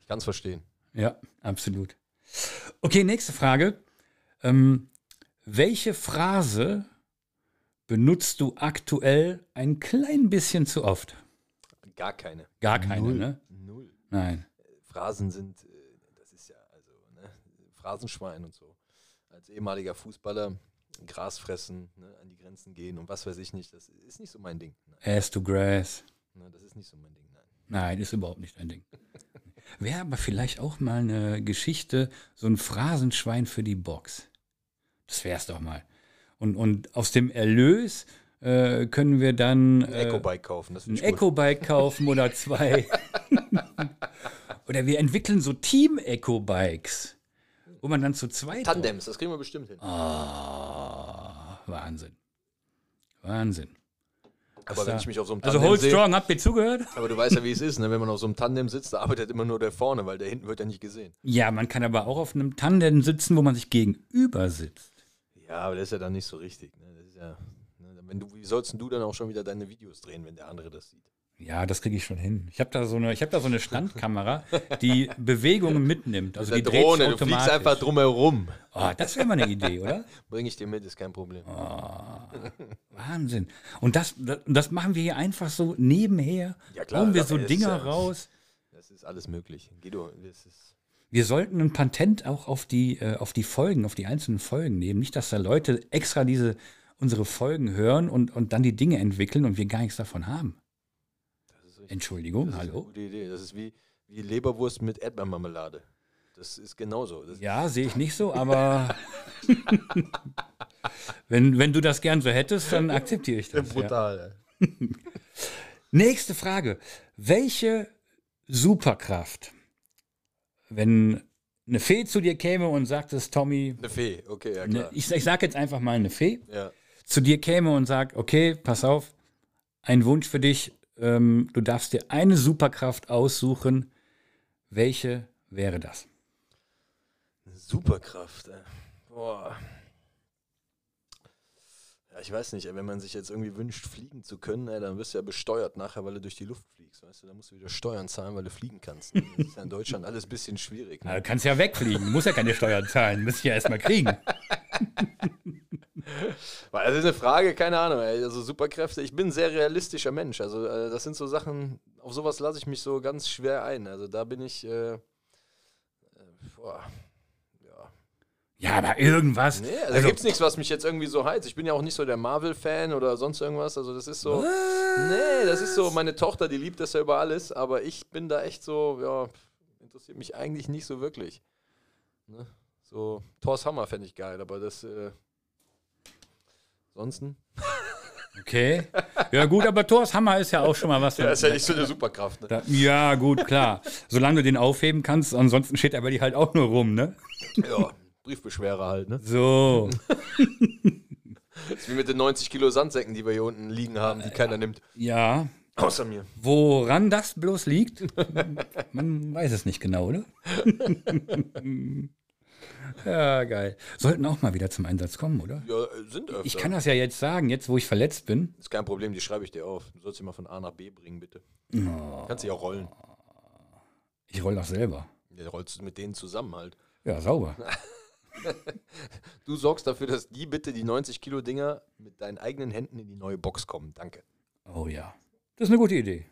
ich kann es verstehen. Ja, absolut. Okay, nächste Frage. Ähm, welche Phrase benutzt du aktuell ein klein bisschen zu oft? Gar keine. Gar keine, Null. ne? Null. Nein. Phrasen sind, äh, das ist ja, also, ne, Phrasenschwein und so. Als ehemaliger Fußballer Gras fressen, ne, an die Grenzen gehen und was weiß ich nicht, das ist nicht so mein Ding. Nein, Ass to grass. ne, das ist nicht so mein Ding, nein. Nein, ist überhaupt nicht dein Ding. Wäre aber vielleicht auch mal eine Geschichte, so ein Phrasenschwein für die Box. Das wär's doch mal. Und, und aus dem Erlös äh, können wir dann Ein äh, Eco-Bike kaufen, das ein. Eco-Bike kaufen oder zwei. oder wir entwickeln so Team-Eco-Bikes, wo man dann zu zweit. Tandems, das kriegen wir bestimmt hin. Ah, Wahnsinn. Wahnsinn. aber wenn ich mich auf so einem Also Tandem Hold sehe, Strong, habt ihr zugehört? aber du weißt ja, wie es ist, ne? wenn man auf so einem Tandem sitzt, da arbeitet immer nur der vorne, weil der hinten wird ja nicht gesehen. Ja, man kann aber auch auf einem Tandem sitzen, wo man sich gegenüber sitzt. Ja, aber das ist ja dann nicht so richtig. Ne? Das ist ja, ne? wenn du, wie sollst du dann auch schon wieder deine Videos drehen, wenn der andere das sieht? Ja, das kriege ich schon hin. Ich habe da so eine, ich habe da so eine Standkamera, die Bewegungen mitnimmt. Also die Drohne, du fliegst einfach drumherum. Oh, das wäre mal eine Idee, oder? Bring ich dir mit, ist kein Problem. Wahnsinn. Und das, das, machen wir hier einfach so nebenher. Ja, klar, Hauen wir so ist Dinger ja- raus. Das ist alles möglich. Guido, das ist. Wir sollten ein Patent auch auf die, äh, auf die Folgen, auf die einzelnen Folgen nehmen. Nicht, dass da Leute extra diese unsere Folgen hören und, und dann die Dinge entwickeln und wir gar nichts davon haben. Entschuldigung, das ist eine hallo? gute Idee. Das ist wie, wie Leberwurst mit Erdbeermarmelade. Das ist genauso. Das, Ja, sehe ich nicht so, aber wenn, wenn du das gern so hättest, dann akzeptiere ich das. Ja. brutal. Nächste Frage. Welche Superkraft, wenn eine Fee zu dir käme und sagt es, Tommy, Eine Fee, okay, ja ne, klar. ich, ich sage jetzt einfach mal eine Fee, Ja. zu dir käme und sagt, okay, pass auf, ein Wunsch für dich, ähm, du darfst dir eine Superkraft aussuchen. Welche wäre das? Eine Superkraft. ey. Boah. Ich weiß nicht, wenn man sich jetzt irgendwie wünscht, fliegen zu können, ey, dann wirst du ja besteuert nachher, weil du durch die Luft fliegst. Weißt du, dann musst du wieder Steuern zahlen, weil du fliegen kannst. Ne? Das ist ja in Deutschland alles ein bisschen schwierig. Na, Ne? du kannst ja wegfliegen, du musst ja keine Steuern zahlen, musst du ja erstmal kriegen. Weil Das ist eine Frage, keine Ahnung. Ey. Also Superkräfte, ich bin ein sehr realistischer Mensch. Also äh, das sind so Sachen, auf sowas lasse ich mich so ganz schwer ein. Also da bin ich, äh, äh, boah. Ja, aber irgendwas. Nee, also, da gibt's nichts, was mich jetzt irgendwie so heizt. Ich bin ja auch nicht so der Marvel-Fan oder sonst irgendwas. Also das ist so, nee, das ist so, meine Tochter, die liebt das ja über alles. Aber ich bin da echt so, ja, interessiert mich eigentlich nicht so wirklich. Ne? So, Thor's Hammer fände ich geil, aber das, äh, ansonsten. Okay. Ja, gut, aber Thors Hammer ist ja auch schon mal was. Ja, ist ja nicht so eine Superkraft, ne? Da, ja, gut, klar. Solange du den aufheben kannst, ansonsten steht er bei dir halt auch nur rum, ne? Ja, Briefbeschwerer halt, ne? So. Das ist wie mit den 90 Kilo Sandsäcken, die wir hier unten liegen haben, die keiner nimmt. Ja. Außer mir. Woran das bloß liegt, man weiß es nicht genau, oder? ja, geil. Sollten auch mal wieder zum Einsatz kommen, oder? Ja, sind öfter. Ich kann das ja jetzt sagen, jetzt wo ich verletzt bin. ist kein Problem, die schreibe ich dir auf. Du sollst sie mal von A nach B bringen, bitte. Oh, Kannst sie auch rollen. ich roll das selber. Ja, rollst du mit denen zusammen halt. Ja, sauber. Du sorgst dafür, dass die bitte die 90 Kilo Dinger mit deinen eigenen Händen in die neue Box kommen. Danke. Oh ja. Das ist eine gute Idee.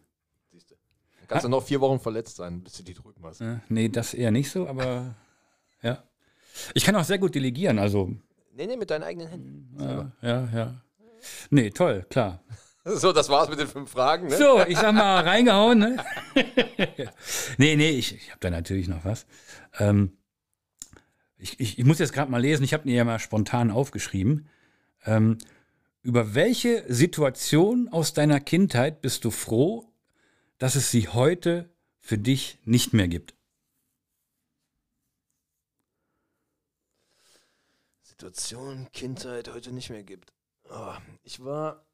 Siehst du. Dann kannst du noch vier Wochen verletzt sein, bis du die drüben hast. Äh, nee, das eher nicht so, aber ja. Ich kann auch sehr gut delegieren, also. Nee, nee, mit deinen eigenen Händen. Ja, ja, ja. Nee, toll, klar. So, das war's mit den fünf Fragen, ne? So, ich sag mal, reingehauen, ne? nee, nee, ich, ich habe da natürlich noch was. Ähm, ich, ich, ich muss jetzt gerade mal lesen, ich habe mir ja mal spontan aufgeschrieben. Ähm, über welche Situation aus deiner Kindheit bist du froh, dass es sie heute für dich nicht mehr gibt? Situation, Kindheit heute nicht mehr gibt. Oh, ich war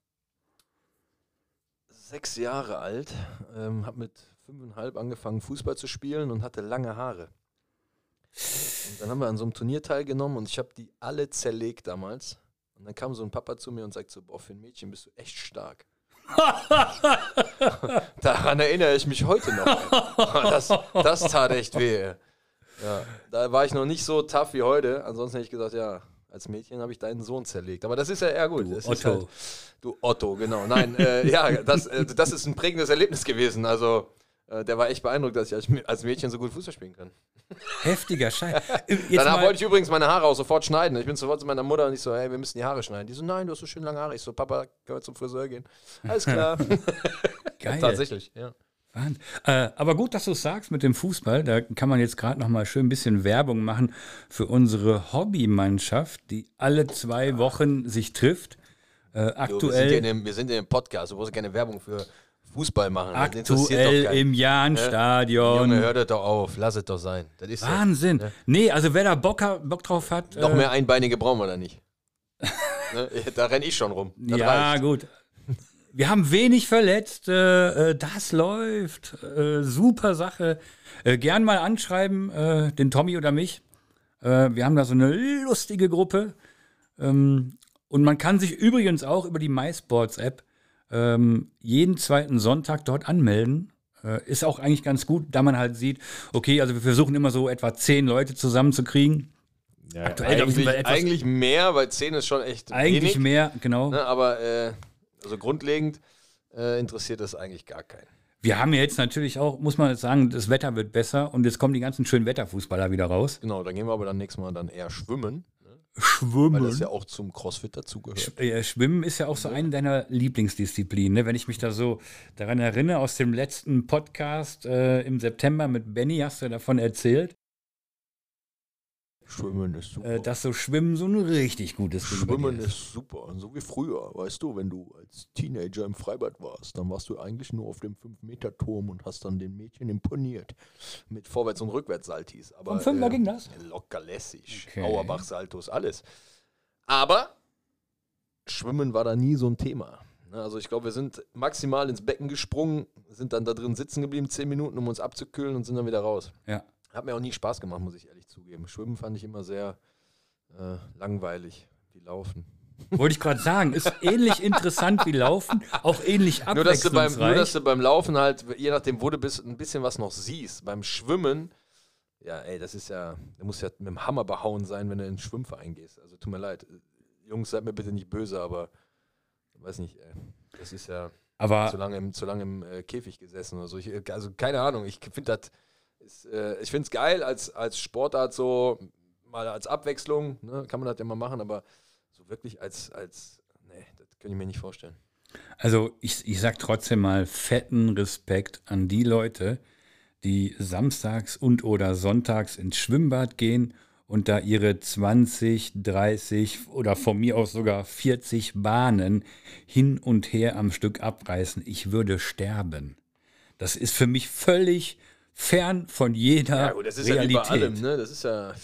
sechs Jahre alt, ähm, habe mit fünfeinhalb angefangen Fußball zu spielen und hatte lange Haare. Und dann haben wir an so einem Turnier teilgenommen und ich habe die alle zerlegt damals. Und dann kam so ein Papa zu mir und sagt so, boah, für ein Mädchen bist du echt stark. Daran erinnere ich mich heute noch. Das, das tat echt weh. Ja, da war ich noch nicht so tough wie heute. Ansonsten hätte ich gesagt, ja, als Mädchen habe ich deinen Sohn zerlegt. Aber das ist ja eher gut. Du Das Otto. Halt, du Otto, genau. Nein, äh, ja, das, äh, das ist ein prägendes Erlebnis gewesen. Also, der war echt beeindruckt, dass ich als, Mädchen so gut Fußball spielen kann. Heftiger Scheiß. Jetzt Danach wollte ich übrigens meine Haare auch sofort schneiden. Ich bin sofort zu meiner Mutter und ich so, hey, wir müssen die Haare schneiden. Die so, nein, du hast so schön lange Haare. Ich so, Papa, können wir zum Friseur gehen? Alles klar. Geil. Tatsächlich, ja. Äh, aber gut, dass du es sagst mit dem Fußball. Da kann man jetzt gerade noch mal schön ein bisschen Werbung machen für unsere Hobbymannschaft, die alle zwei Wochen sich trifft. Äh, Du, wir, sind aktuell in dem, wir sind in dem Podcast. Du brauchst keine Werbung für Fußball machen. Das aktuell im Jahnstadion. Junge, hör das doch auf. Lass es doch sein. Das Wahnsinn. Nee, also wer da Bock, ha- Bock drauf hat. noch äh, mehr Einbeinige brauchen wir da nicht. ne? Da renne ich schon rum. Das Ja, reicht. gut. Wir haben wenig Verletzte, äh, das läuft. Äh, super Sache. Äh, gern mal anschreiben, äh, den Tommy oder mich. Äh, wir haben da so eine lustige Gruppe. Ähm, und man kann sich übrigens auch über die MySports-App ähm, jeden zweiten Sonntag dort anmelden. Äh, ist auch eigentlich ganz gut, da man halt sieht, okay, also wir versuchen immer so etwa zehn Leute zusammenzukriegen. Aktuell ich, sind Eigentlich, eigentlich mehr, weil 10 ist schon echt eigentlich wenig. mehr, genau. Ne? Aber äh, also grundlegend äh, interessiert das eigentlich gar keinen. Wir haben ja jetzt natürlich auch, muss man jetzt sagen, das Wetter wird besser und jetzt kommen die ganzen schönen Wetterfußballer wieder raus. Genau, dann gehen wir aber dann nächstes Mal dann eher schwimmen, ne? weil Schwimmen. das ja auch zum Crossfit dazugehört. Schwimmen ist ja auch so eine deiner Lieblingsdisziplinen. Ne? Wenn ich mich da so daran erinnere, aus dem letzten Podcast äh, im September mit Benny hast du davon erzählt, Schwimmen ist super. äh, dass so Schwimmen so ein richtig gutes Ding Schwimmen dir ist super. So wie früher, weißt du, wenn du als Teenager im Freibad warst, dann warst du eigentlich nur auf dem 5-Meter-Turm und hast dann den Mädchen imponiert. Mit Vorwärts- und Rückwärtssaltis. Aber, Vom Fünfer äh, ging das? Locker lässig. Okay. Auerbach-Saltos, alles. Aber Schwimmen war da nie so ein Thema. Ne, Also ich glaube, wir sind maximal ins Becken gesprungen, sind dann da drin sitzen geblieben, 10 Minuten, um uns abzukühlen und sind dann wieder raus. Ja. Hat mir auch nie Spaß gemacht, muss ich ehrlich zugeben. Schwimmen fand ich immer sehr äh, langweilig, wie Laufen. Wollte ich gerade sagen, ist ähnlich interessant wie Laufen, auch ähnlich Nur dass, du beim, abwechslungsreich. nur, dass du beim Laufen halt, je nachdem, wo du bist, ein bisschen was noch siehst. Beim Schwimmen, ja, ey, das ist ja, du musst ja mit dem Hammer behauen sein, wenn du in den Schwimmverein gehst. Also tut mir leid. Jungs, seid mir bitte nicht böse, aber weiß nicht, ey, das ist ja Aber zu lange im, zu lange im äh, Käfig gesessen oder so. Ich, also keine Ahnung, ich finde das, ist, äh, ich finde es geil als, als Sportart so, mal als Abwechslung, ne, kann man das ja mal machen, aber so wirklich als, als, nee, das kann ich mir nicht vorstellen. Also ich, ich sag trotzdem mal fetten Respekt an die Leute, die samstags und oder sonntags ins Schwimmbad gehen und da ihre 20, 30 oder von mir aus sogar 40 Bahnen hin und her am Stück abreißen. Ich würde sterben. Das ist für mich völlig fern von jeder Ja, gut, das ist Realität. ja allem, ne? Das ist ja,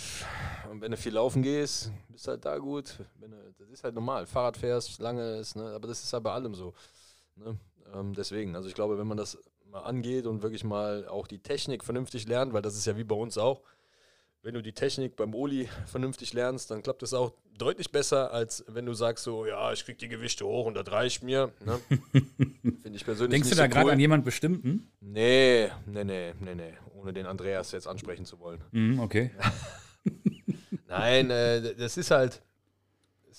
und wenn du viel laufen gehst, bist halt da gut. Wenn du, das ist halt normal. Fahrrad fährst, lange ist, ne? Aber das ist halt bei allem so. Ne? Ähm, deswegen, also ich glaube, wenn man das mal angeht und wirklich mal auch die Technik vernünftig lernt, weil das ist ja wie bei uns auch. Wenn du die Technik beim Oli vernünftig lernst, dann klappt es auch deutlich besser, als wenn du sagst so, ja, ich krieg die Gewichte hoch und das reicht mir. Ne? Finde ich persönlich Denkst du da so gerade cool. an jemand bestimmten? Nee, nee, nee, nee, nee. Ohne den Andreas jetzt ansprechen zu wollen. Mhm, okay. Nein, äh, das ist halt,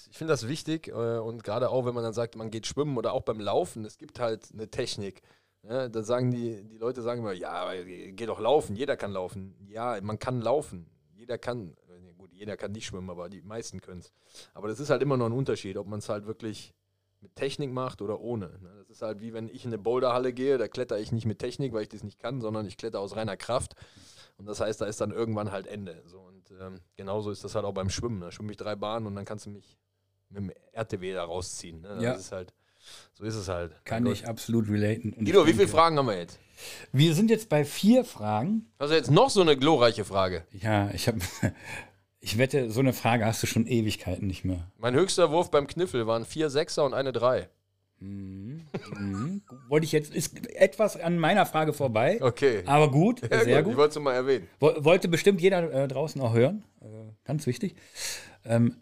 ich finde das wichtig äh, und gerade auch, wenn man dann sagt, man geht schwimmen oder auch beim Laufen, es gibt halt eine Technik. Ja, da sagen die, die Leute sagen immer, ja, geh doch laufen, jeder kann laufen. Ja, man kann laufen, jeder kann, äh, gut, jeder kann nicht schwimmen, aber die meisten können es. Aber das ist halt immer noch ein Unterschied, ob man es halt wirklich mit Technik macht oder ohne. ne? Das ist halt wie wenn ich in eine Boulderhalle gehe, da kletter ich nicht mit Technik, weil ich das nicht kann, sondern ich kletter aus reiner Kraft. Und das heißt, da ist dann irgendwann halt Ende. So, und ähm, genauso ist das halt auch beim Schwimmen. Da schwimme ich drei Bahnen und dann kannst du mich mit dem RTW da rausziehen. Ne? Das Ja. ist halt, so ist es halt. Kann ich absolut relaten. Und Guido, ich wie viele Fragen haben wir jetzt? Wir sind jetzt bei vier Fragen. Hast du jetzt noch so eine glorreiche Frage? Ja, ich habe. Ich wette, so eine Frage hast du schon Ewigkeiten nicht mehr. Mein höchster Wurf beim Kniffel waren vier Sechser und eine Drei. Mhm. Wollte ich jetzt, ist etwas an meiner Frage vorbei. Okay. Aber gut, Ja, sehr Ich gut. wollte es mal erwähnen. Wo- Wollte bestimmt jeder äh, draußen auch hören. Äh, ganz wichtig. Ähm,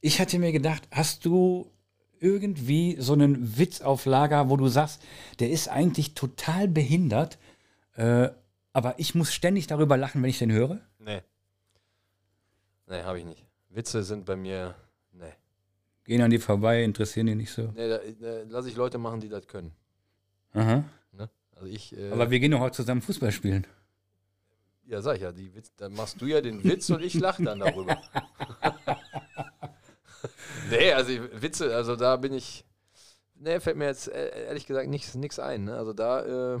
ich hatte mir gedacht, hast du irgendwie so einen Witz auf Lager, wo du sagst, der ist eigentlich total behindert, äh, aber ich muss ständig darüber lachen, wenn ich den höre? Nee. Nee, habe ich nicht. Witze sind bei mir, nee. Gehen an die vorbei, interessieren die nicht so. Nee, da, da lasse ich Leute machen, die das können. Aha. Ne? Also ich, äh, Aber wir gehen doch heute zusammen Fußball spielen. ja, sag ich ja, die Witz, dann machst du ja den Witz und ich lache dann darüber. nee, also ich, Witze, also da bin ich, nee, fällt mir jetzt äh, ehrlich gesagt nichts ein. Ne? Also da, äh,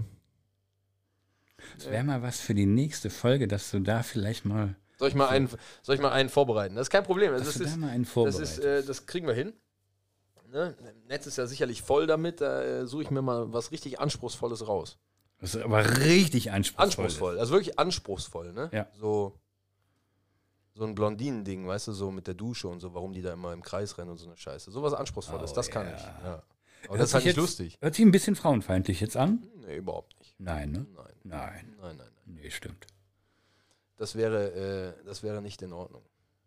Das wäre mal was für die nächste Folge, dass du da vielleicht mal, soll ich mal einen, soll ich mal einen vorbereiten? Das ist kein Problem. Das ist, da mal einen Das, ist, äh, das kriegen wir hin. Ne? Netz ist ja sicherlich voll damit. Da äh, suche ich mir mal was richtig Anspruchsvolles raus. das ist aber richtig anspruchsvoll. Anspruchsvoll, also wirklich anspruchsvoll, ne? Ja. So, so ein Blondinen-Ding, weißt du, so mit der Dusche und so, warum die da immer im Kreis rennen und so eine Scheiße. Sowas Anspruchsvolles, Oh, das kann ich. Ja. Aber Hört das ist halt nicht jetzt- lustig. Hört sich ein bisschen frauenfeindlich jetzt an? Nee, überhaupt nicht. Nein, ne? Nein, Nein. nein, nein. nein. Nee, stimmt. Das wäre, äh, das wäre nicht in Ordnung.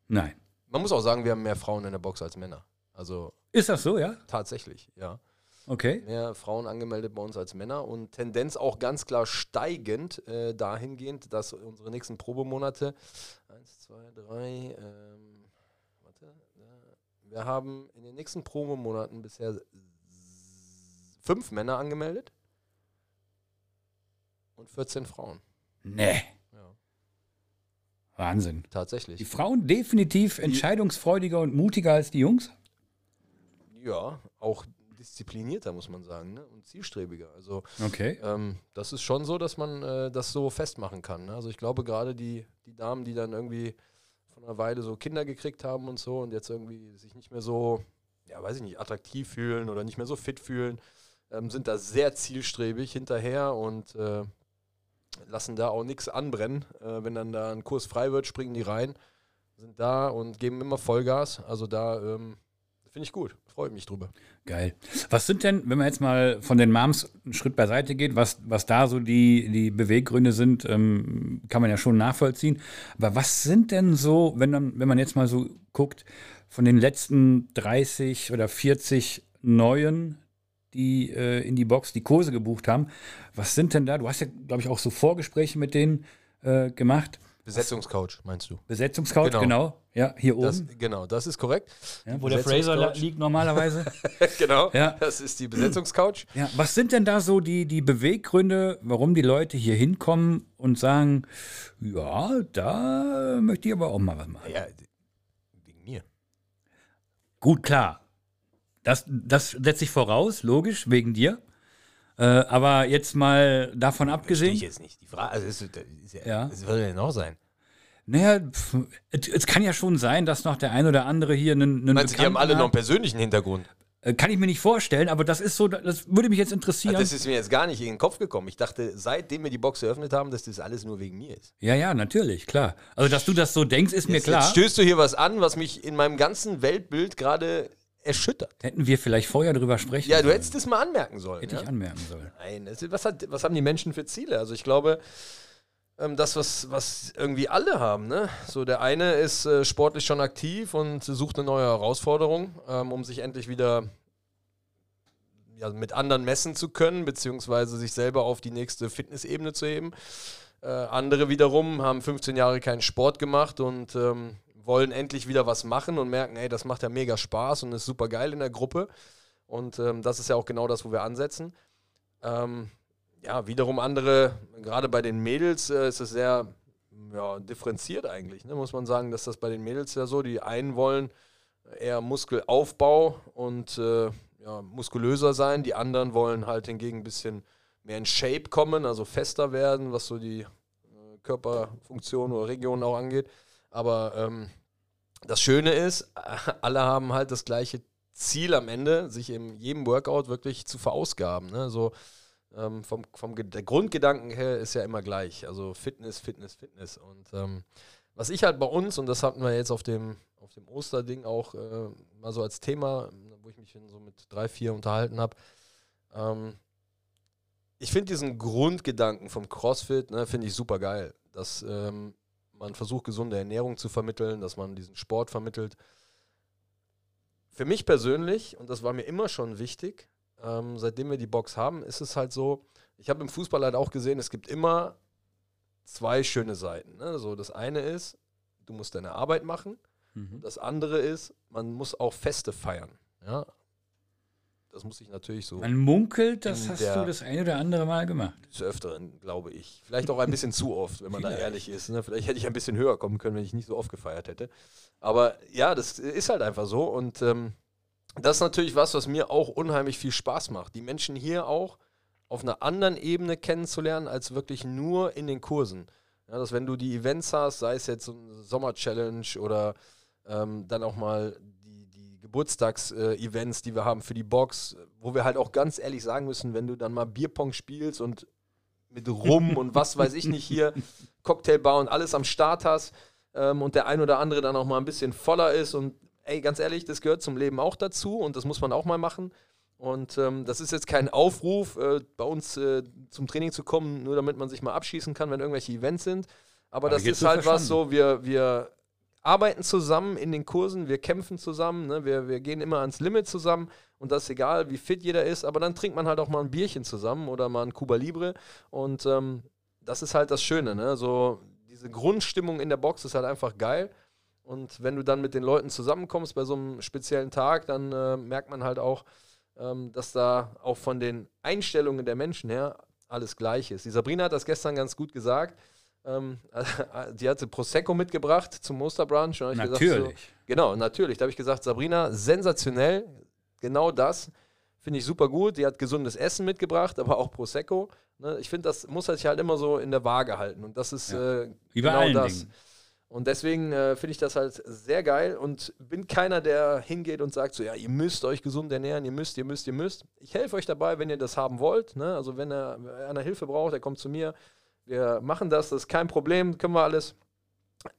Nein. Man muss auch sagen, wir haben mehr Frauen in der Box als Männer. Also Ist das so, ja? tatsächlich, ja. Okay. mehr Frauen angemeldet bei uns als Männer und Tendenz auch ganz klar steigend äh, dahingehend, dass unsere nächsten Probemonate, eins, zwei, drei, ähm, warte, äh, wir haben in den nächsten Probemonaten bisher fünf Männer angemeldet und 14 Frauen. Nee. Ja, Wahnsinn. Die tatsächlich. Frauen definitiv entscheidungsfreudiger und mutiger als die Jungs? Ja, auch disziplinierter, muss man sagen, ne? und zielstrebiger. Also Okay. Ähm, das ist schon so, dass man äh, das so festmachen kann. Ne? Also ich glaube gerade die, die Damen, die dann irgendwie von einer Weile so Kinder gekriegt haben und so und jetzt irgendwie sich nicht mehr so, ja weiß ich nicht, attraktiv fühlen oder nicht mehr so fit fühlen, ähm, sind da sehr zielstrebig hinterher und äh, lassen da auch nichts anbrennen. Äh, wenn dann da ein Kurs frei wird, springen die rein, sind da und geben immer Vollgas. Also da ähm, finde ich gut, freue mich drüber. Geil. Was sind denn, wenn man jetzt mal von den Moms einen Schritt beiseite geht, was, was da so die, die Beweggründe sind, ähm, kann man ja schon nachvollziehen. Aber was sind denn so, wenn, dann, wenn man jetzt mal so guckt, von den letzten 30 oder 40 Neuen, die äh, in die Box die Kurse gebucht haben, was sind denn da? Du hast ja, glaube ich, auch so Vorgespräche mit denen äh, gemacht. Besetzungscoach, meinst du? Besetzungscout, genau. Genau. Ja, hier oben. Das, genau, das ist korrekt. ja, wo der Fraser Besetzungscoach. liegt normalerweise. genau, Ja. das ist die Besetzungscouch. Ja, was sind denn da so die, die Beweggründe, warum die Leute hier hinkommen und sagen, ja, da möchte ich aber auch mal was machen? Ja, wegen mir. Gut, klar. Das, das setze ich voraus, logisch, wegen dir. Äh, aber jetzt mal davon abgesehen. ich jetzt nicht. Die Frage, also es ist, das ist ja, das würde ja noch sein. Naja, pf, es, es kann ja schon sein, dass noch der ein oder andere hier einen, einen Meinst du, die haben alle noch einen persönlichen Hintergrund? Äh, Kann ich mir nicht vorstellen, aber das ist so, das würde mich jetzt interessieren. Also das ist mir jetzt gar nicht in den Kopf gekommen. Ich dachte, seitdem wir die Box eröffnet haben, dass das alles nur wegen mir ist. ja, ja, natürlich, klar. Also, dass du das so denkst, ist mir Jetzt, klar. jetzt stößt du hier was an, was mich in meinem ganzen Weltbild gerade erschüttert. Hätten wir vielleicht vorher drüber sprechen Ja, du sollen. hättest das mal anmerken sollen. Hätte ja? ich anmerken sollen. Nein, es, was, hat, was haben die Menschen für Ziele? Also ich glaube, ähm, das, was, was irgendwie alle haben, ne? So der eine ist äh, sportlich schon aktiv und sucht eine neue Herausforderung, ähm, um sich endlich wieder ja, mit anderen messen zu können, beziehungsweise sich selber auf die nächste Fitnessebene zu heben. Äh, andere wiederum haben 15 Jahre keinen Sport gemacht und ähm, wollen endlich wieder was machen und merken, ey, das macht ja mega Spaß und ist super geil in der Gruppe. Und ähm, das ist ja auch genau das, wo wir ansetzen. Ähm, ja, wiederum andere, gerade bei den Mädels äh, ist es sehr ja, differenziert eigentlich, ne? muss man sagen, dass das bei den Mädels ja so, die einen wollen eher Muskelaufbau und äh, ja, muskulöser sein, die anderen wollen halt hingegen ein bisschen mehr in Shape kommen, also fester werden, was so die äh, Körperfunktion oder Regionen auch angeht. Aber ähm, das Schöne ist, alle haben halt das gleiche Ziel am Ende, sich in jedem Workout wirklich zu verausgaben. Ne? So, ähm, vom, vom der Grundgedanken her ist ja immer gleich. Also Fitness, Fitness, Fitness. Und ähm, was ich halt bei uns, und das hatten wir jetzt auf dem, auf dem Osterding auch äh, mal so als Thema, wo ich mich so mit drei, vier unterhalten habe, ähm, ich finde diesen Grundgedanken vom CrossFit, ne, finde ich super geil. Dass ähm, man versucht, gesunde Ernährung zu vermitteln, dass man diesen Sport vermittelt. für mich persönlich, und das war mir immer schon wichtig, ähm, seitdem wir die Box haben, ist es halt so, ich habe im Fußball halt auch gesehen, es gibt immer zwei schöne Seiten. Ne? So, das eine ist, du musst deine Arbeit machen. Mhm. Das andere ist, man muss auch Feste feiern. Ja? Das muss ich natürlich so. Man munkelt, das hast du das eine oder andere Mal gemacht. Des Öfteren, glaube ich. Vielleicht auch ein bisschen zu oft, wenn man da ehrlich ist. Ne? Vielleicht hätte ich ein bisschen höher kommen können, wenn ich nicht so oft gefeiert hätte. Aber ja, das ist halt einfach so. Und ähm, das ist natürlich was, was mir auch unheimlich viel Spaß macht. Die Menschen hier auch auf einer anderen Ebene kennenzulernen, als wirklich nur in den Kursen. Ja, dass wenn du die Events hast, sei es jetzt so eine Sommer-Challenge oder ähm, dann auch mal Geburtstags-Events, die wir haben für die Box, wo wir halt auch ganz ehrlich sagen müssen, wenn du dann mal Bierpong spielst und mit Rum und was weiß ich nicht hier, Cocktailbar und alles am Start hast ähm, und der ein oder andere dann auch mal ein bisschen voller ist und ey, ganz ehrlich, das gehört zum Leben auch dazu und das muss man auch mal machen. Und ähm, das ist jetzt kein Aufruf, äh, bei uns äh, zum Training zu kommen, nur damit man sich mal abschießen kann, wenn irgendwelche Events sind. Aber, Aber das ist halt was so, wir, wir arbeiten zusammen in den Kursen, wir kämpfen zusammen, ne? wir, wir gehen immer ans Limit zusammen und das ist egal, wie fit jeder ist, aber dann trinkt man halt auch mal ein Bierchen zusammen oder mal ein Cuba Libre und ähm, das ist halt das Schöne, ne? so diese Grundstimmung in der Box ist halt einfach geil und wenn du dann mit den Leuten zusammenkommst bei so einem speziellen Tag, dann äh, merkt man halt auch, ähm, dass da auch von den Einstellungen der Menschen her alles gleich ist. Die Sabrina hat das gestern ganz gut gesagt, ähm, die hatte Prosecco mitgebracht zum Osterbrunch. natürlich. Gesagt, so, genau, natürlich. Da habe ich gesagt, Sabrina, sensationell. Genau das finde ich super gut. Die hat gesundes Essen mitgebracht, aber auch Prosecco. Ne? Ich finde, das muss sich halt immer so in der Waage halten. Und das ist ja. äh, genau das. Dingen. Und deswegen äh, finde ich das halt sehr geil und bin keiner, der hingeht und sagt so, ja, ihr müsst euch gesund ernähren, ihr müsst, ihr müsst, ihr müsst. Ich helfe euch dabei, wenn ihr das haben wollt. Ne? Also wenn er, einer Hilfe braucht, der kommt zu mir. Wir machen das, das ist kein Problem, können wir alles.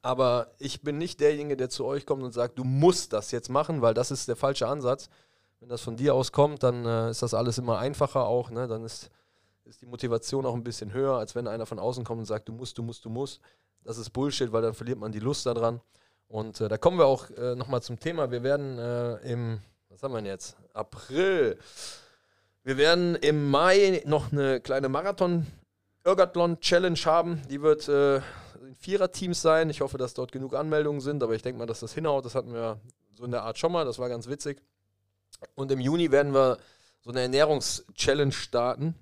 Aber ich bin nicht derjenige, der zu euch kommt und sagt, du musst das jetzt machen, weil das ist der falsche Ansatz. Wenn das von dir aus kommt, dann äh, ist das alles immer einfacher auch. Ne? Dann ist, ist die Motivation auch ein bisschen höher, als wenn einer von außen kommt und sagt, du musst, du musst, du musst. Das ist Bullshit, weil dann verliert man die Lust daran. Und äh, da kommen wir auch äh, nochmal zum Thema. Wir werden äh, im, was haben wir denn jetzt? April. Wir werden im Mai noch eine kleine Marathon Ergathlon Challenge haben. Die wird äh, in Viererteams sein. Ich hoffe, dass dort genug Anmeldungen sind, aber ich denke mal, dass das hinhaut. Das hatten wir so in der Art schon mal. Das war ganz witzig. Und im Juni werden wir so eine Ernährungs-Challenge starten,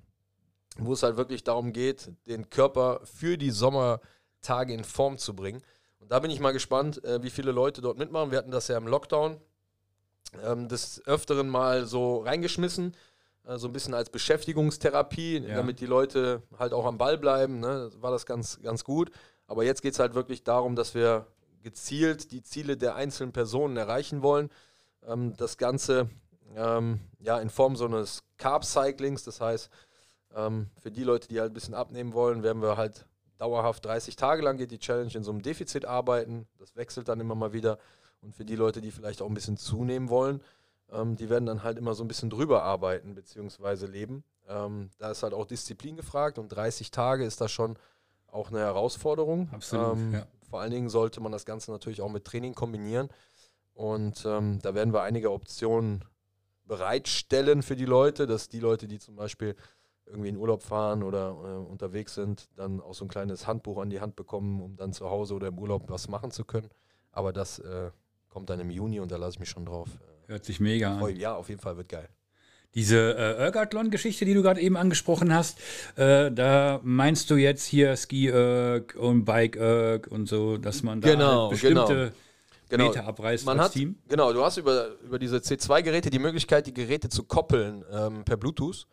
wo es halt wirklich darum geht, den Körper für die Sommertage in Form zu bringen. Und da bin ich mal gespannt, äh, wie viele Leute dort mitmachen. Wir hatten das ja im Lockdown ähm, des Öfteren mal so reingeschmissen so ein bisschen als Beschäftigungstherapie, ja. damit die Leute halt auch am Ball bleiben. Ne? War das ganz, ganz gut. Aber jetzt geht es halt wirklich darum, dass wir gezielt die Ziele der einzelnen Personen erreichen wollen. Ähm, das Ganze ähm, ja, in Form so eines Carb-Cyclings, das heißt, ähm, für die Leute, die halt ein bisschen abnehmen wollen, werden wir halt dauerhaft 30 Tage lang geht die Challenge in so einem Defizit arbeiten. Das wechselt dann immer mal wieder. Und für die Leute, die vielleicht auch ein bisschen zunehmen wollen, ähm, die werden dann halt immer so ein bisschen drüber arbeiten bzw. leben. Ähm, da ist halt auch Disziplin gefragt und 30 Tage ist da schon auch eine Herausforderung. Absolut. Ähm, ja. Vor allen Dingen sollte man das Ganze natürlich auch mit Training kombinieren. Und ähm, da werden wir einige Optionen bereitstellen für die Leute, dass die Leute, die zum Beispiel irgendwie in Urlaub fahren oder äh, unterwegs sind, dann auch so ein kleines Handbuch an die Hand bekommen, um dann zu Hause oder im Urlaub was machen zu können. Aber das äh, kommt dann im Juni und da lasse ich mich schon drauf äh, Hört sich mega an. Ja, auf jeden Fall wird geil. Diese äh, Ergathlon-Geschichte, die du gerade eben angesprochen hast, äh, da meinst du jetzt hier Ski -Erg und Bike -Erg und so, dass man da genau, halt bestimmte genau. Genau. Meter abreißt man als hat, Team? Genau, du hast über, über diese C2-Geräte die Möglichkeit, die Geräte zu koppeln ähm, per Bluetooth.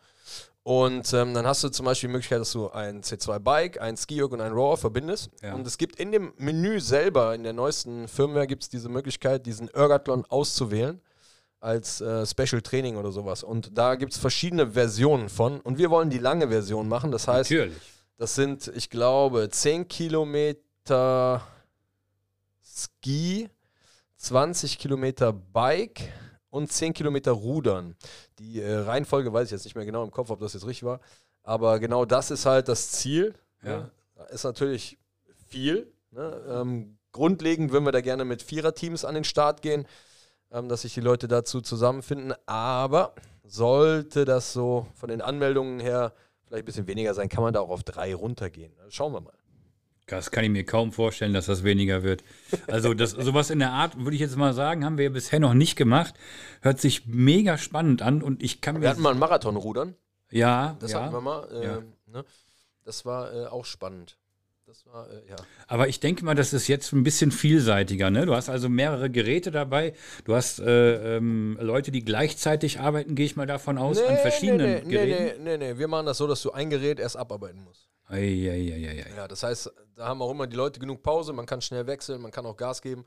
Und ähm, dann hast du zum Beispiel die Möglichkeit, dass du ein C2-Bike, ein Ski-Erg und ein Rower verbindest. Ja. Und es gibt in dem Menü selber, in der neuesten Firmware, gibt es diese Möglichkeit, diesen Ergathlon auszuwählen als äh, Special Training oder sowas. Und da gibt es verschiedene Versionen von. Und wir wollen die lange Version machen. Das heißt, Natürlich. das sind, ich glaube, 10 Kilometer Ski, 20 Kilometer Bike und 10 Kilometer Rudern. Die äh, Reihenfolge weiß ich jetzt nicht mehr genau im Kopf, ob das jetzt richtig war. Aber genau das ist halt das Ziel. Ja. ja. Ist natürlich viel. Ne? Ähm, grundlegend würden wir da gerne mit Viererteams an den Start gehen. Ähm, dass sich die Leute dazu zusammenfinden. Aber sollte das so von den Anmeldungen her vielleicht ein bisschen weniger sein, kann man da auch auf drei runtergehen. Also schauen wir mal. Das kann ich mir kaum vorstellen, dass das weniger wird. Also das, sowas in der Art, würde ich jetzt mal sagen, haben wir bisher noch nicht gemacht. Hört sich mega spannend an und ich kann mir... Wir hatten mal einen Marathonrudern. Ja, Das ja. hatten wir mal. Äh, Ja. ne? Das war äh, auch spannend. Das war, äh, ja. Aber ich denke mal, das ist jetzt ein bisschen vielseitiger. Ne? Du hast also mehrere Geräte dabei. Du hast äh, ähm, Leute, die gleichzeitig arbeiten, gehe ich mal davon aus, an verschiedenen nee, nee, Geräten. nee, nee, nee. Wir machen das so, dass du ein Gerät erst abarbeiten musst. Eieieiei. Ja, das heißt, da haben auch immer die Leute genug Pause, man kann schnell wechseln, man kann auch Gas geben.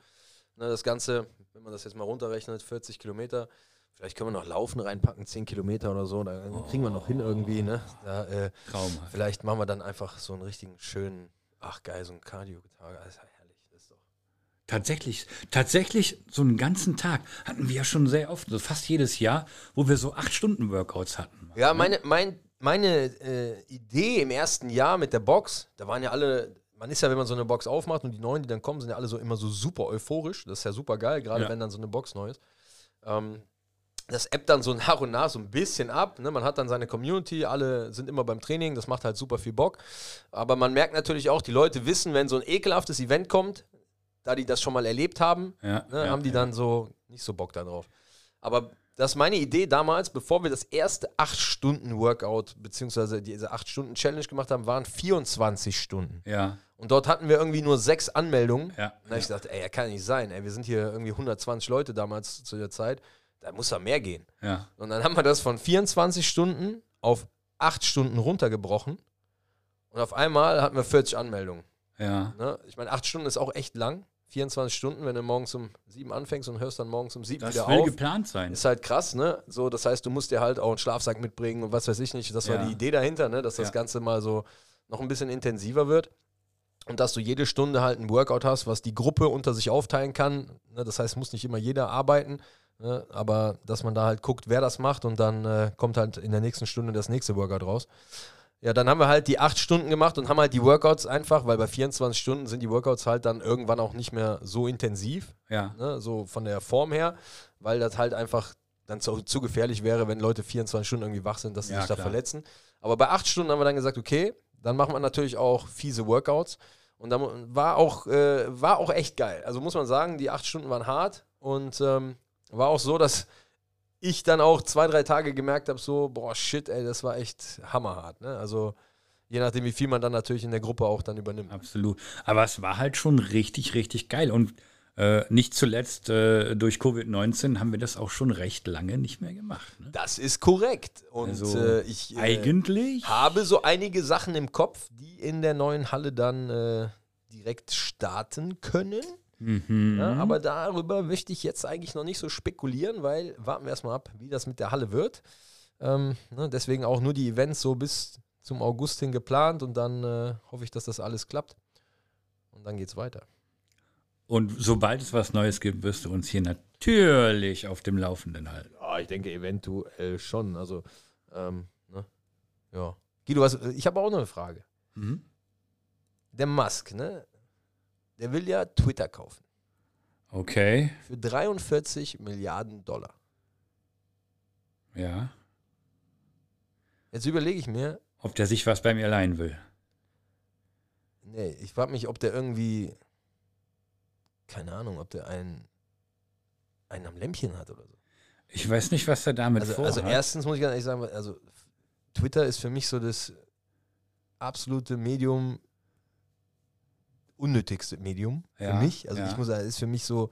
Ne, das Ganze, wenn man das jetzt mal runterrechnet, 40 Kilometer, vielleicht können wir noch Laufen reinpacken, 10 Kilometer oder so, da kriegen wir noch hin irgendwie. Ne? Da, äh, Traumhaft. vielleicht machen wir dann einfach so einen richtigen schönen, ach geil, so einen Cardio-Tag. Das ist ja herrlich. Das ist doch Tatsächlich, tatsächlich, so einen ganzen Tag hatten wir ja schon sehr oft, so fast jedes Jahr, wo wir so acht Stunden Workouts hatten. Ja, meine, mein, meine äh, Idee im ersten Jahr mit der Box, da waren ja alle, man ist ja, wenn man so eine Box aufmacht und die Neuen, die dann kommen, sind ja alle so immer so super euphorisch. Das ist ja super geil, gerade Ja. wenn dann so eine Box neu ist. Ähm, das ebbt dann so nach und nach so ein bisschen ab. Ne? Man hat dann seine Community, alle sind immer beim Training, das macht halt super viel Bock. Aber man merkt natürlich auch, die Leute wissen, wenn so ein ekelhaftes Event kommt, da die das schon mal erlebt haben, Ja, ne, ja, haben die ja. dann so nicht so Bock darauf. Aber das ist meine Idee damals, bevor wir das erste 8-Stunden-Workout, beziehungsweise diese 8-Stunden-Challenge gemacht haben, waren 24 Stunden. Ja, Und dort hatten wir irgendwie nur sechs Anmeldungen. ja. Und da habe ich gedacht, ey, kann nicht sein. Ey, wir sind hier irgendwie 120 Leute damals zu der Zeit. Da muss da mehr gehen. ja. Und dann haben wir das von 24 Stunden auf 8 Stunden runtergebrochen. Und auf einmal hatten wir 40 Anmeldungen. Ja, Ne? Ich meine, 8 Stunden ist auch echt lang. 24 Stunden, wenn du morgens um 7 anfängst und hörst dann morgens um 7 das wieder will auf. geplant sein. Ist halt krass, ne? So, das heißt, du musst dir halt auch einen Schlafsack mitbringen und was weiß ich nicht. Das war Ja. die Idee dahinter, ne? Dass das. Ganze mal so noch ein bisschen intensiver wird. Und dass du jede Stunde halt ein Workout hast, was die Gruppe unter sich aufteilen kann. Ne? Das heißt, muss nicht immer jeder arbeiten. Ne? Aber dass man da halt guckt, wer das macht und dann äh, kommt halt in der nächsten Stunde das nächste Workout raus. Ja, dann haben wir halt die acht Stunden gemacht und haben halt die Workouts einfach, weil bei 24 Stunden sind die Workouts halt dann irgendwann auch nicht mehr so intensiv Ja, ne, so von der Form her, weil das halt einfach dann zu, zu gefährlich wäre, wenn Leute 24 Stunden irgendwie wach sind, dass sie Ja, sich da klar. verletzen. Aber bei acht Stunden haben wir dann gesagt, okay, dann machen wir natürlich auch fiese Workouts. Und dann war auch, äh, war auch echt geil. Also muss man sagen, die acht Stunden waren hart und ähm, war auch so, dass ich dann auch zwei, drei Tage gemerkt habe, so, boah, shit, ey, das war echt hammerhart. Ne? Also je nachdem, wie viel man dann natürlich in der Gruppe auch dann übernimmt. absolut. Aber es war halt schon richtig, richtig geil. Und äh, nicht zuletzt äh, durch Covid-19 haben wir das auch schon recht lange nicht mehr gemacht. Ne? Das ist korrekt. Und Also, äh, ich äh, Eigentlich? habe so einige Sachen im Kopf, die in der neuen Halle dann äh, direkt starten können. Mhm. Ja, aber darüber möchte ich jetzt eigentlich noch nicht so spekulieren, weil warten wir erstmal ab, wie das mit der Halle wird. Ähm, ne, deswegen auch nur die Events so bis zum August hin geplant und dann äh, hoffe ich, dass das alles klappt. Und dann geht's weiter. Und sobald es was Neues gibt, wirst du uns hier natürlich auf dem Laufenden halten. Ja, ich denke eventuell schon. Also, ähm, ne? ja. Guido, was, ich habe auch noch eine Frage. Mhm. Der Musk, ne? Der will ja Twitter kaufen. Okay, Für 43 Milliarden Dollar. ja. Jetzt überlege ich mir, Ob der sich was bei mir leihen will. nee, ich frage mich, ob der irgendwie, keine Ahnung, ob der einen, einen am Lämpchen hat oder so. Ich weiß nicht, was er damit Also, vorhat. also erstens muss ich ganz ehrlich sagen, also Twitter ist für mich so das absolute Medium, unnötigste Medium für Ja, mich. Also ja. ich muss sagen, ist für mich so,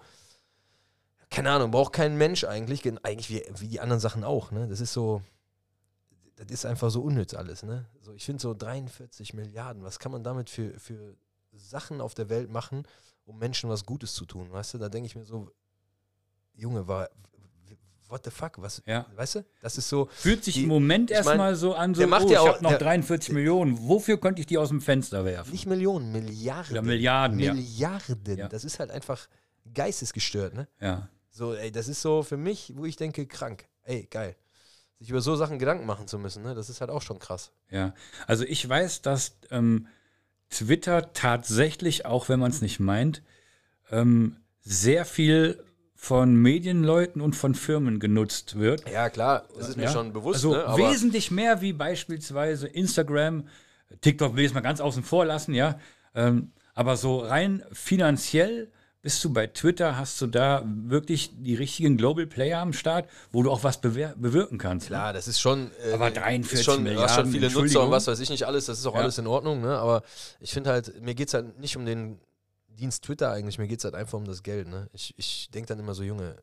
keine Ahnung, braucht kein Mensch eigentlich, gen- eigentlich wie, wie die anderen Sachen auch, ne? Das ist so, das ist einfach so unnütz alles, ne? So, ich finde so 43 Milliarden, was kann man damit für, für Sachen auf der Welt machen, um Menschen was Gutes zu tun, weißt du? Da denke ich mir so, Junge, war, what the fuck, was, Ja. weißt du? Das ist so, Fühlt sich die- im Moment ich erstmal so an, so, der macht oh, ja ich auch- habe noch der- 43 Millionen. Wofür könnte ich die aus dem Fenster werfen? nicht Millionen, Milliarden. Oder Milliarden, ja. Milliarden. Ja. Das ist halt einfach geistesgestört, ne? Ja. So, ey, das ist so für mich, wo ich denke, krank. Ey, geil. Sich über so Sachen Gedanken machen zu müssen, ne? Das ist halt auch schon krass. Ja, also ich weiß, dass ähm, Twitter tatsächlich, auch wenn man es nicht meint, ähm, sehr viel von Medienleuten und von Firmen genutzt wird. Ja, klar, das ist mir Ja. schon bewusst. Also ne? wesentlich mehr wie beispielsweise Instagram, TikTok will ich es mal ganz außen vor lassen, ja. Ähm, aber so rein finanziell bist du bei Twitter, hast du da wirklich die richtigen Global Player am Start, wo du auch was bewirken kannst. ne? Klar, das ist schon. Äh, Aber 43 ist schon, du hast schon Milliarden, viele Nutzer und was weiß ich nicht alles, das ist auch Ja. alles in Ordnung, ne? Aber ich finde halt, mir geht es halt nicht um den Dienst Twitter eigentlich, mir geht es halt einfach um das Geld, ne? Ich, ich denke dann immer so, Junge.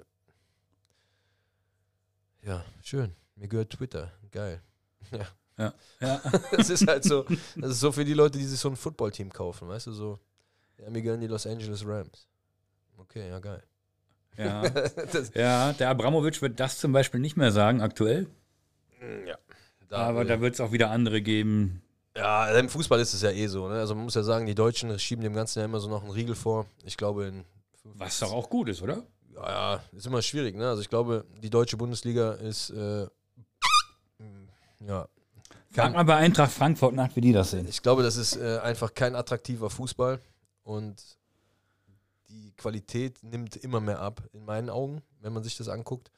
Ja, schön. Mir gehört Twitter. Geil. Ja. Ja. Das ist halt so, das ist so für die Leute, die sich so ein Footballteam kaufen, weißt du, so. Ja, mir gehören die Los Angeles Rams. Okay, ja, geil. ja. ja, der Abramowitsch wird das zum Beispiel nicht mehr sagen, aktuell. ja. Aber da wird es auch wieder andere geben. Ja, im Fußball ist es ja eh so. Ne? Also man muss ja sagen, die Deutschen schieben dem Ganzen ja immer so noch einen Riegel vor. Ich glaube, in fünf- Was doch auch gut ist, oder? ja, ja, ist immer schwierig. Ne? Also ich glaube, die deutsche Bundesliga ist äh, ja, Frag mal bei Eintracht Frankfurt nach, wie die das sehen. ich glaube, das ist äh, einfach kein attraktiver Fußball und die Qualität nimmt immer mehr ab in meinen Augen, wenn man sich das anguckt.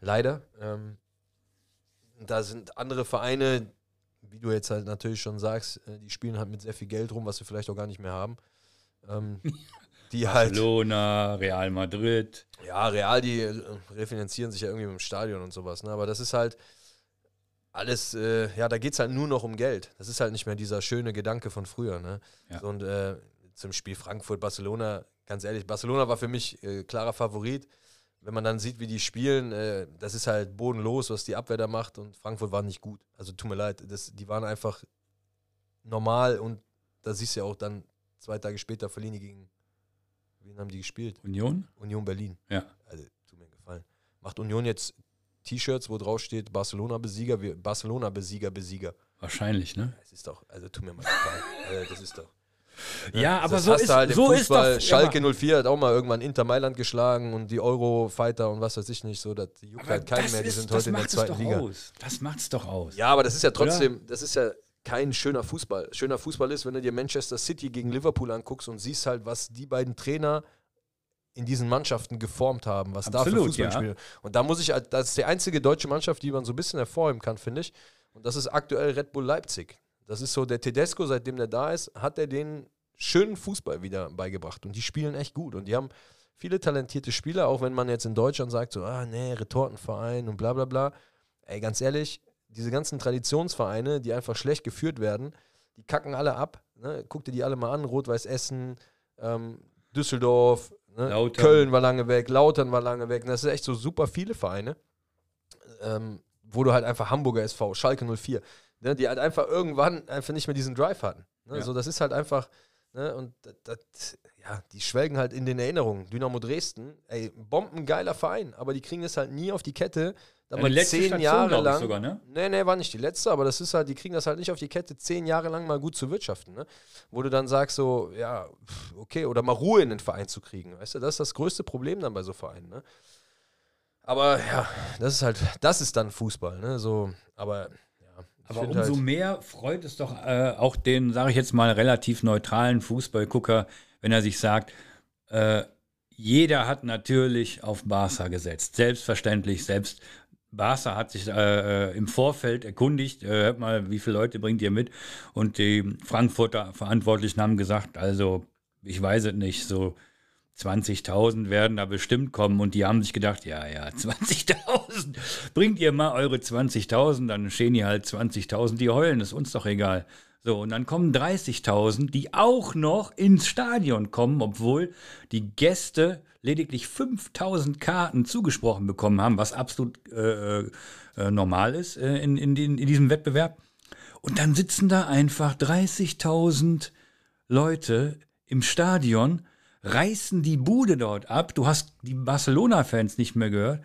Leider. Ähm, da sind andere Vereine, wie du jetzt halt natürlich schon sagst, äh, die spielen halt mit sehr viel Geld rum, was wir vielleicht auch gar nicht mehr haben. Ähm, die halt, Barcelona, Real Madrid. ja, real, die äh, refinanzieren sich ja irgendwie mit dem Stadion und sowas. Ne? Aber das ist halt alles, äh, ja, da geht es halt nur noch um Geld. Das ist halt nicht mehr dieser schöne Gedanke von früher. Ne? Ja. So, Und äh, zum Spiel Frankfurt-Barcelona, ganz ehrlich, Barcelona war für mich äh, klarer Favorit. Wenn man dann sieht, wie die spielen, äh, das ist halt bodenlos, was die Abwehr da macht und Frankfurt war nicht gut. Also tut mir leid, das, die waren einfach normal und da siehst du ja auch dann zwei Tage später verlieren die gegen, wen haben die gespielt? Union? Union Berlin. Ja. Also, tut mir einen gefallen. Macht Union jetzt T-Shirts, wo drauf steht Barcelona-Besieger, wir- Barcelona-Besieger, Besieger. Wahrscheinlich, ne? Das ist doch, also tut mir mal gefallen. also, das ist doch. Ja, aber das so ist, halt so ist doch. Schalke 04 hat auch mal irgendwann Inter Mailand geschlagen und die Euro-Fighter und was weiß ich nicht, so, das juckt aber halt keinen das mehr, die sind das heute in der zweiten doch Liga. Aus. Das macht's doch aus. Ja, aber das ist ja trotzdem, das ist ja kein schöner Fußball. Schöner Fußball ist, wenn du dir Manchester City gegen Liverpool anguckst und siehst halt, was die beiden Trainer in diesen Mannschaften geformt haben, was da für Absolut, Fußball ja. Und da muss ich, halt- das ist die einzige deutsche Mannschaft, die man so ein bisschen hervorheben kann, finde ich. Und das ist aktuell Red Bull Leipzig. Das ist so, der Tedesco, seitdem der da ist, hat er den schönen Fußball wieder beigebracht. Und die spielen echt gut. Und die haben viele talentierte Spieler, auch wenn man jetzt in Deutschland sagt, so, ah, nee, Retortenverein und bla bla bla. Ey, ganz ehrlich, diese ganzen Traditionsvereine, die einfach schlecht geführt werden, die kacken alle ab. Ne? Guck dir die alle mal an, Rot-Weiß Essen, ähm, Düsseldorf, ne? Köln war lange weg, Lautern war lange weg. Und das sind echt so super viele Vereine, ähm, wo du halt einfach Hamburger SV, Schalke 04, ne? die halt einfach irgendwann einfach nicht mehr diesen Drive hatten. Ne? Ja. So, das ist halt einfach, ne? und das, ja, die schwelgen halt in den Erinnerungen. Dynamo Dresden, ey, bombengeiler Verein, aber die kriegen es halt nie auf die Kette, da Deine mal letzte zehn Station, Jahre lang. sogar, ne? Nee, nee, war nicht die letzte, aber das ist halt, die kriegen das halt nicht auf die Kette, zehn Jahre lang mal gut zu wirtschaften, ne? Wo du dann sagst, so, ja, okay, oder mal Ruhe in den Verein zu kriegen, weißt du, das ist das größte Problem dann bei so Vereinen, ne? Aber ja, das ist halt, das ist dann Fußball, ne? So, aber ja. Aber umso halt, mehr freut es doch äh, auch den, sage ich jetzt mal, relativ neutralen Fußballgucker, wenn er sich sagt, äh, jeder hat natürlich auf Barca gesetzt. Selbstverständlich, selbst Barca hat sich äh, äh, im Vorfeld erkundigt, äh, hört mal, wie viele Leute bringt ihr mit? Und die Frankfurter Verantwortlichen haben gesagt, also ich weiß es nicht, so 20.000 werden da bestimmt kommen und die haben sich gedacht, ja, ja, 20.000, bringt ihr mal eure 20.000, dann stehen hier halt 20.000, die heulen, ist uns doch egal. So, und dann kommen 30.000, die auch noch ins Stadion kommen, obwohl die Gäste lediglich 5.000 Karten zugesprochen bekommen haben, was absolut äh, äh, normal ist äh, in, in, den, in diesem Wettbewerb. Und dann sitzen da einfach 30.000 Leute im Stadion, reißen die Bude dort ab. Du hast die Barcelona-Fans nicht mehr gehört.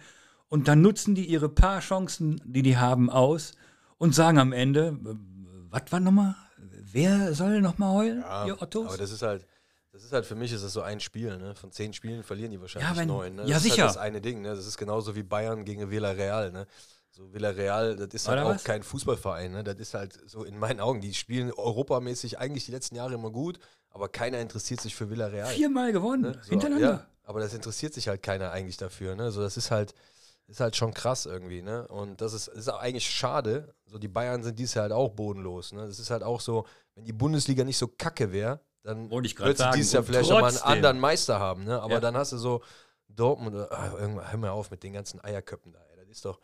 Und dann nutzen die ihre paar Chancen, die die haben, aus und sagen am Ende, äh, was war nochmal? Wer soll nochmal heulen, ja, ihr Ottos? aber das ist halt, das ist halt für mich ist das so ein Spiel, ne? Von zehn Spielen verlieren die wahrscheinlich Ja, wenn- neun. Ne? ja, das sicher. Ist halt das eine Ding, ne? Das ist genauso wie Bayern gegen Villarreal, ne? So Villarreal, das ist halt Oder auch was? kein Fußballverein, ne? Das ist halt so in meinen Augen, die spielen europamäßig eigentlich die letzten Jahre immer gut, aber keiner interessiert sich für Villarreal. Viermal gewonnen, Ne? So, hintereinander. aber das interessiert sich halt keiner eigentlich dafür. Ne? So, das ist halt, ist halt schon krass irgendwie. Ne? Und das ist, ist auch eigentlich schade. So, die Bayern sind dies Jahr halt auch bodenlos. Ne? Das ist halt auch so, wenn die Bundesliga nicht so kacke wäre, dann Wollte ich grad würdest du sagen. dieses Jahr vielleicht auch mal einen trotzdem. anderen Meister haben. Ne? Aber Ja. dann hast du so Dortmund, oder, ah, irgendwann, hör mal auf mit den ganzen Eierköppen da. Ey. Das ist doch,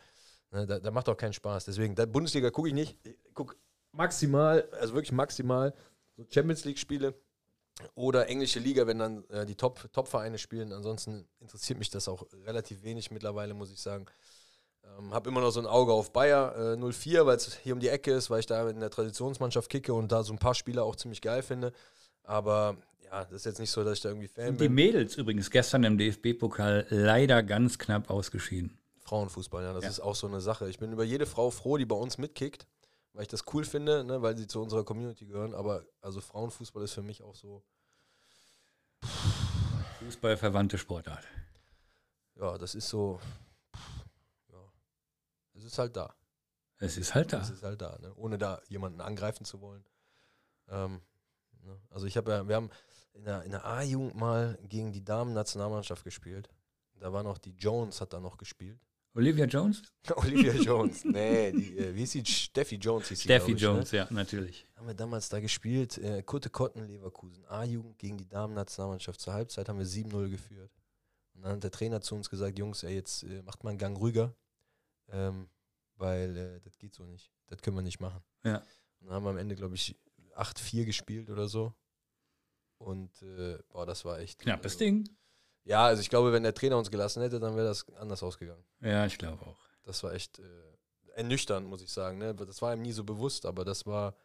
ne, da, da macht doch keinen Spaß. Deswegen, da Bundesliga gucke ich nicht. Ich guck maximal, also wirklich maximal, so Champions League-Spiele oder englische Liga, wenn dann äh, die Top- Top-Vereine spielen. Ansonsten interessiert mich das auch relativ wenig mittlerweile, muss ich sagen. Ähm, habe immer noch so ein Auge auf Bayer äh, 04, weil es hier um die Ecke ist, weil ich da in der Traditionsmannschaft kicke und da so ein paar Spieler auch ziemlich geil finde. Aber ja, das ist jetzt nicht so, dass ich da irgendwie Fan Die bin. Mädels übrigens gestern im DFB-Pokal leider ganz knapp ausgeschieden. Frauenfußball, ja, das Ja. ist auch so eine Sache. Ich bin über jede Frau froh, die bei uns mitkickt, weil ich das cool finde, ne, weil sie zu unserer Community gehören. Aber also Frauenfußball ist für mich auch so, Fußballverwandte Sportart. ja, das ist so, ja, es ist halt da. Es ist halt da. Es ist halt da, ne? ohne da jemanden angreifen zu wollen. Ähm, ne? Also ich habe ja, wir haben in der, in der A-Jugend mal gegen die Damen-Nationalmannschaft gespielt. Da war noch die Jones, hat da noch gespielt. Olivia Jones? Olivia Jones. Nee, die, äh, wie hieß die? Steffi Jones hieß Steffi ich, Jones, ja, natürlich. Ne? Haben wir damals da gespielt. Äh, Kurte Kotten, Leverkusen. A-Jugend gegen die Damen-Nationalmannschaft. Zur Halbzeit haben wir 7-0 geführt. Und dann hat der Trainer zu uns gesagt, Jungs, ey, jetzt äh, macht mal einen Gang ruhiger. Ähm, weil äh, das geht so nicht. Das können wir nicht machen. Ja. Und dann haben wir am Ende, glaube ich, 8-4 gespielt oder so. Und äh, boah, das war echt. Knappes also, Ding. Ja, also ich glaube, wenn der Trainer uns gelassen hätte, dann wäre das anders ausgegangen. Ja, ich glaube auch. Das war echt äh, ernüchternd, muss ich sagen. Ne? Das war ihm nie so bewusst, aber das war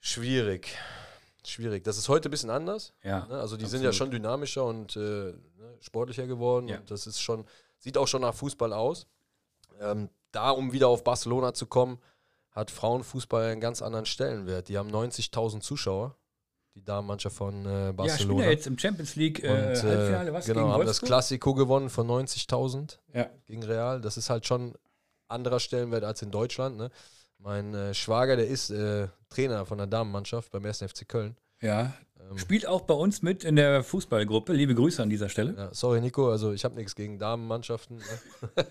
schwierig. Schwierig. Das ist heute ein bisschen anders. Ja. Ne? Also die sind ja absolut. schon dynamischer und äh, ne, sportlicher geworden. Ja. Und das ist schon, sieht auch schon nach Fußball aus. Ähm, da, um wieder auf Barcelona zu kommen, hat Frauenfußball einen ganz anderen Stellenwert. Die haben 90.000 Zuschauer, die Damenmannschaft von äh, Ja, spielen Barcelona. ja jetzt im Champions League äh, und, äh, Halbfinale, was? genau, haben das? Klassiko gewonnen von 90.000 Ja. gegen Real. Das ist halt schon anderer Stellenwert als in Deutschland. Ne? Mein äh, Schwager, der ist äh, Trainer von der Damenmannschaft beim 1. FC Köln. ja. Ähm, Spielt auch bei uns mit in der Fußballgruppe. Liebe Grüße an dieser Stelle. ja, sorry, Nico, also ich habe nichts gegen Damenmannschaften. Ne?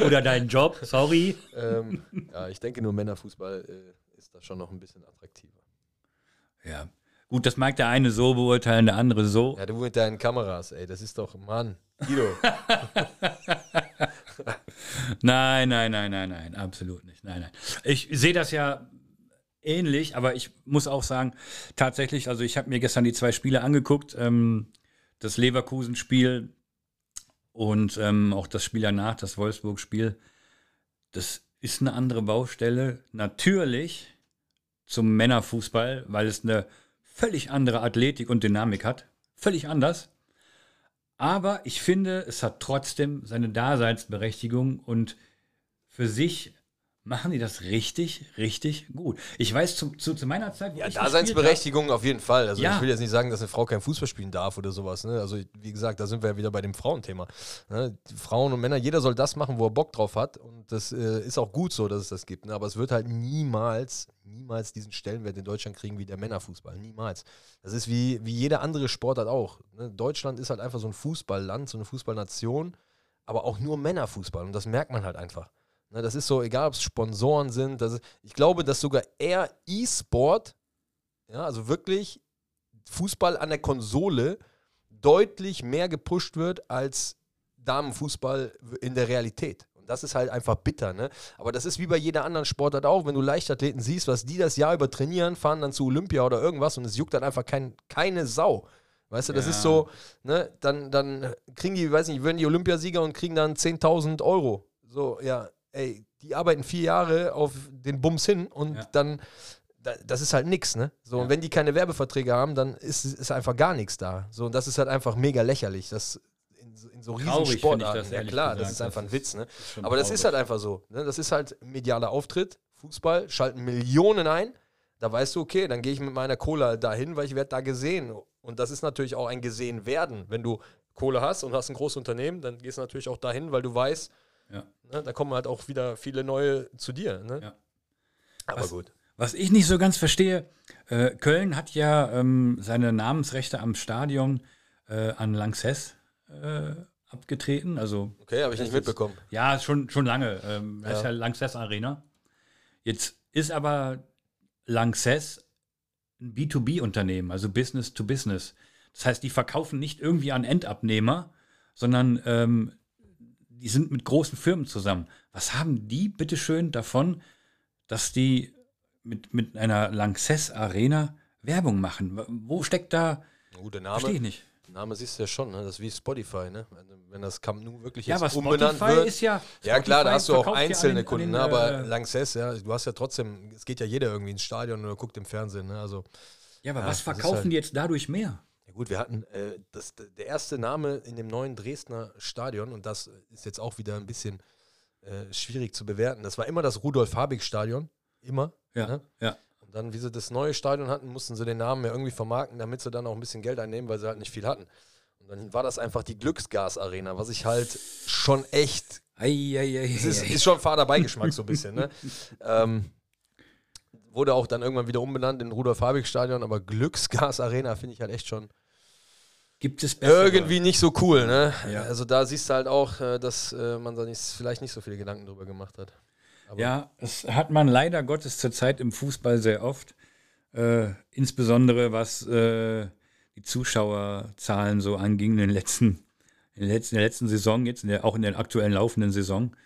Oder deinen Job, sorry. ähm, ja, ich denke nur Männerfußball äh, ist da schon noch ein bisschen attraktiver. Ja. Gut, das mag der eine so beurteilen, der andere so. Ja, du mit deinen Kameras, ey, das ist doch, Mann, Guido. Nein, nein, nein, nein, nein, absolut nicht. Nein, nein. Ich sehe das ja ähnlich, aber ich muss auch sagen, tatsächlich, also ich habe mir gestern die zwei Spiele angeguckt, ähm, das Leverkusen-Spiel und ähm, auch das Spiel danach, das Wolfsburg-Spiel. Das ist eine andere Baustelle, natürlich zum Männerfußball, weil es eine völlig andere Athletik und Dynamik hat. Völlig anders. Aber ich finde, es hat trotzdem seine Daseinsberechtigung und für sich machen die das richtig, richtig gut. Ich weiß, zu, zu, zu meiner Zeit, wo Ja, ich Daseinsberechtigung auf jeden Fall. Also Ja. ich will jetzt nicht sagen, dass eine Frau kein Fußball spielen darf oder sowas. Ne? Also wie gesagt, da sind wir ja wieder bei dem Frauenthema. Ne? Frauen und Männer, jeder soll das machen, wo er Bock drauf hat. Und das äh, ist auch gut so, dass es das gibt. Ne? Aber es wird halt niemals, niemals diesen Stellenwert in Deutschland kriegen wie der Männerfußball. Niemals. Das ist wie, wie jede andere Sportart auch. Ne? Deutschland ist halt einfach so ein Fußballland, so eine Fußballnation, aber auch nur Männerfußball. Und das merkt man halt einfach. Ne, das ist so, egal ob es Sponsoren sind, das ist, ich glaube, dass sogar eher E-Sport, ja, also wirklich Fußball an der Konsole deutlich mehr gepusht wird als Damenfußball in der Realität. Und das ist halt einfach bitter, ne? Aber das ist wie bei jeder anderen Sportart auch, wenn du Leichtathleten siehst, was die das Jahr über trainieren, fahren dann zu Olympia oder irgendwas und es juckt dann einfach kein, keine Sau. Weißt du, das Ja. ist so, ne, dann, dann kriegen die, weiß nicht, werden die Olympiasieger und kriegen dann 10.000 Euro. So, ja, ey, die arbeiten vier Jahre auf den Bums hin und Ja. dann, da, das ist halt nix, ne? So, Ja. und wenn die keine Werbeverträge haben, dann ist, ist einfach gar nichts da. So, und das ist halt einfach mega lächerlich. Das in, so- in so riesen Traurig Sportarten. das, ja klar, gesagt. das ist einfach ein Witz, ne? Aber das ist halt einfach so. Ne? Das ist halt medialer Auftritt. Fußball, schalten Millionen ein. Da weißt du, okay, dann gehe ich mit meiner Cola dahin, weil ich werde da gesehen. Und das ist natürlich auch ein gesehen werden. Wenn du Kohle hast und hast ein großes Unternehmen, dann gehst du natürlich auch dahin, weil du weißt, Ja. ne, da kommen halt auch wieder viele neue zu dir. Ne? Ja. Aber Was- gut. Was ich nicht so ganz verstehe, äh, Köln hat ja ähm, seine Namensrechte am Stadion äh, an Lanxess äh, abgetreten. Also Okay, habe ich nicht mitbekommen. ja, schon, schon lange. Ähm, das ist Ja. ja Lanxess Arena. Jetzt ist aber Lanxess ein B2B-Unternehmen, also Business to Business. Das heißt, die verkaufen nicht irgendwie an Endabnehmer, sondern ähm, die sind mit großen Firmen zusammen. Was haben die bitteschön davon, dass die mit, mit einer Lanxess Arena Werbung machen? Wo steckt da? Gute Verstehe ich Name. nicht. Name siehst du ja schon, ne? das ist wie Spotify, ne? Wenn, das Camp Nou wirklich Ja, jetzt aber umbenannt Spotify wird. ist ja. Ja klar, da hast du auch einzelne den- Kunden, den, ne? aber äh, Lanxess, ja, du hast ja trotzdem, es geht ja jeder irgendwie ins Stadion oder guckt im Fernsehen, ne? Also Ja, aber Ja, was verkaufen halt- die jetzt dadurch mehr? Gut, wir hatten äh, das, der erste Name in dem neuen Dresdner Stadion und das ist jetzt auch wieder ein bisschen äh, schwierig zu bewerten. Das war immer das Rudolf-Habig-Stadion, immer. Ja, Ne? ja. Und dann, wie sie das neue Stadion hatten, mussten sie den Namen ja irgendwie vermarkten, damit sie dann auch ein bisschen Geld einnehmen, weil sie halt nicht viel hatten. Und dann war das einfach die Glücksgas-Arena, was ich halt schon echt Ei, ei, ei, es ist, ist schon Fahrerbeigeschmack so ein bisschen, ne? ähm, wurde auch dann irgendwann wieder umbenannt in Rudolf-Habig-Stadion, aber Glücksgas-Arena finde ich halt echt schon Gibt es bessere? irgendwie nicht so cool, ne? Ja. Also da siehst du halt auch, äh, dass äh, man da nicht, vielleicht nicht so viele Gedanken drüber gemacht hat. Aber Ja, das hat man leider Gottes zurzeit im Fußball sehr oft. Äh, insbesondere was äh, die Zuschauerzahlen so anging in den letzten, in der letzten, in der letzten Saison, jetzt in der, auch in der aktuellen laufenden Saison,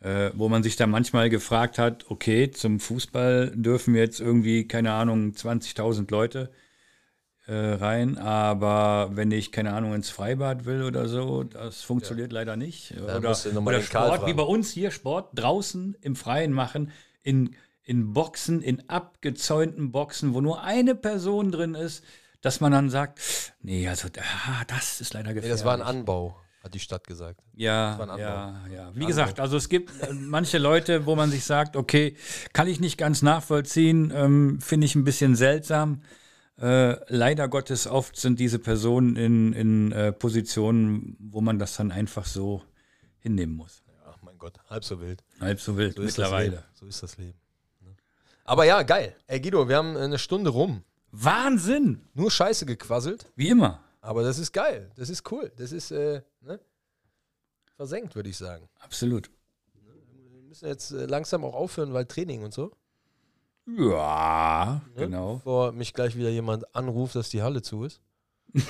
äh, wo man sich da manchmal gefragt hat, okay, zum Fußball dürfen jetzt irgendwie, keine Ahnung, 20.000 Leute äh, rein, aber wenn ich, keine Ahnung, ins Freibad will oder so, das funktioniert leider nicht. Da Oder, oder Sport, wie bei uns hier, Sport draußen im Freien machen, in, in Boxen, in abgezäunten Boxen, wo nur eine Person drin ist, dass man dann sagt, nee, also ah, das ist leider nee, gefährlich. das war ein Anbau, hat die Stadt gesagt. Ja, Anbau. ja, ja. Wie gesagt, also es gibt äh, manche Leute, wo man sich sagt, okay, kann ich nicht ganz nachvollziehen, ähm, finde ich ein bisschen seltsam. Äh, leider Gottes oft sind diese Personen in, in äh, Positionen, wo man das dann einfach so hinnehmen muss. Ach mein Gott, halb so wild. Halb so wild So mittlerweile. So ist das Leben. ne? Aber ja, geil. Ey Guido, wir haben eine Stunde rum. Wahnsinn! Nur Scheiße gequasselt, Wie immer. aber das ist geil. Das ist cool. Das ist äh, ne? versenkt, würde ich sagen. Absolut. Wir müssen jetzt äh, langsam auch aufhören, weil Training und so. Ja, Ne? genau. Bevor mich gleich wieder jemand anruft, dass die Halle zu ist.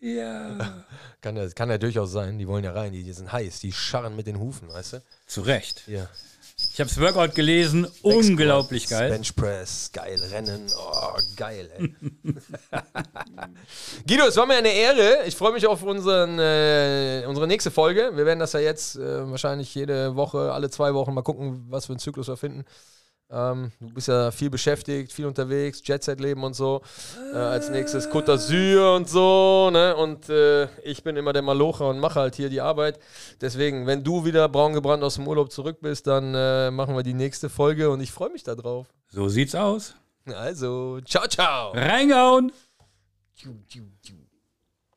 Ja. Kann ja, kann ja durchaus sein. Die wollen ja rein. Die, die sind heiß. Die scharren mit den Hufen, weißt du? Zu Recht. Hier. Ich habe das Workout gelesen. Unglaublich Squats, geil. Bench Press, geil. Rennen. Oh, geil, ey. Guido, es war mir eine Ehre. Ich freue mich auf unseren, äh, unsere nächste Folge. Wir werden das ja jetzt äh, wahrscheinlich jede Woche, alle zwei Wochen mal gucken, was für einen Zyklus wir finden. Ähm, du bist ja viel beschäftigt, viel unterwegs, Jet-Set-Leben und so. Äh, als nächstes Côte d'Azur und so. Ne? Und äh, ich bin immer der Malocher und mache halt hier die Arbeit. Deswegen, wenn du wieder braun gebrannt aus dem Urlaub zurück bist, dann äh, machen wir die nächste Folge und ich freue mich darauf. So sieht's aus. Also, ciao, ciao. Reingehauen! Tschu, tschu, tschu.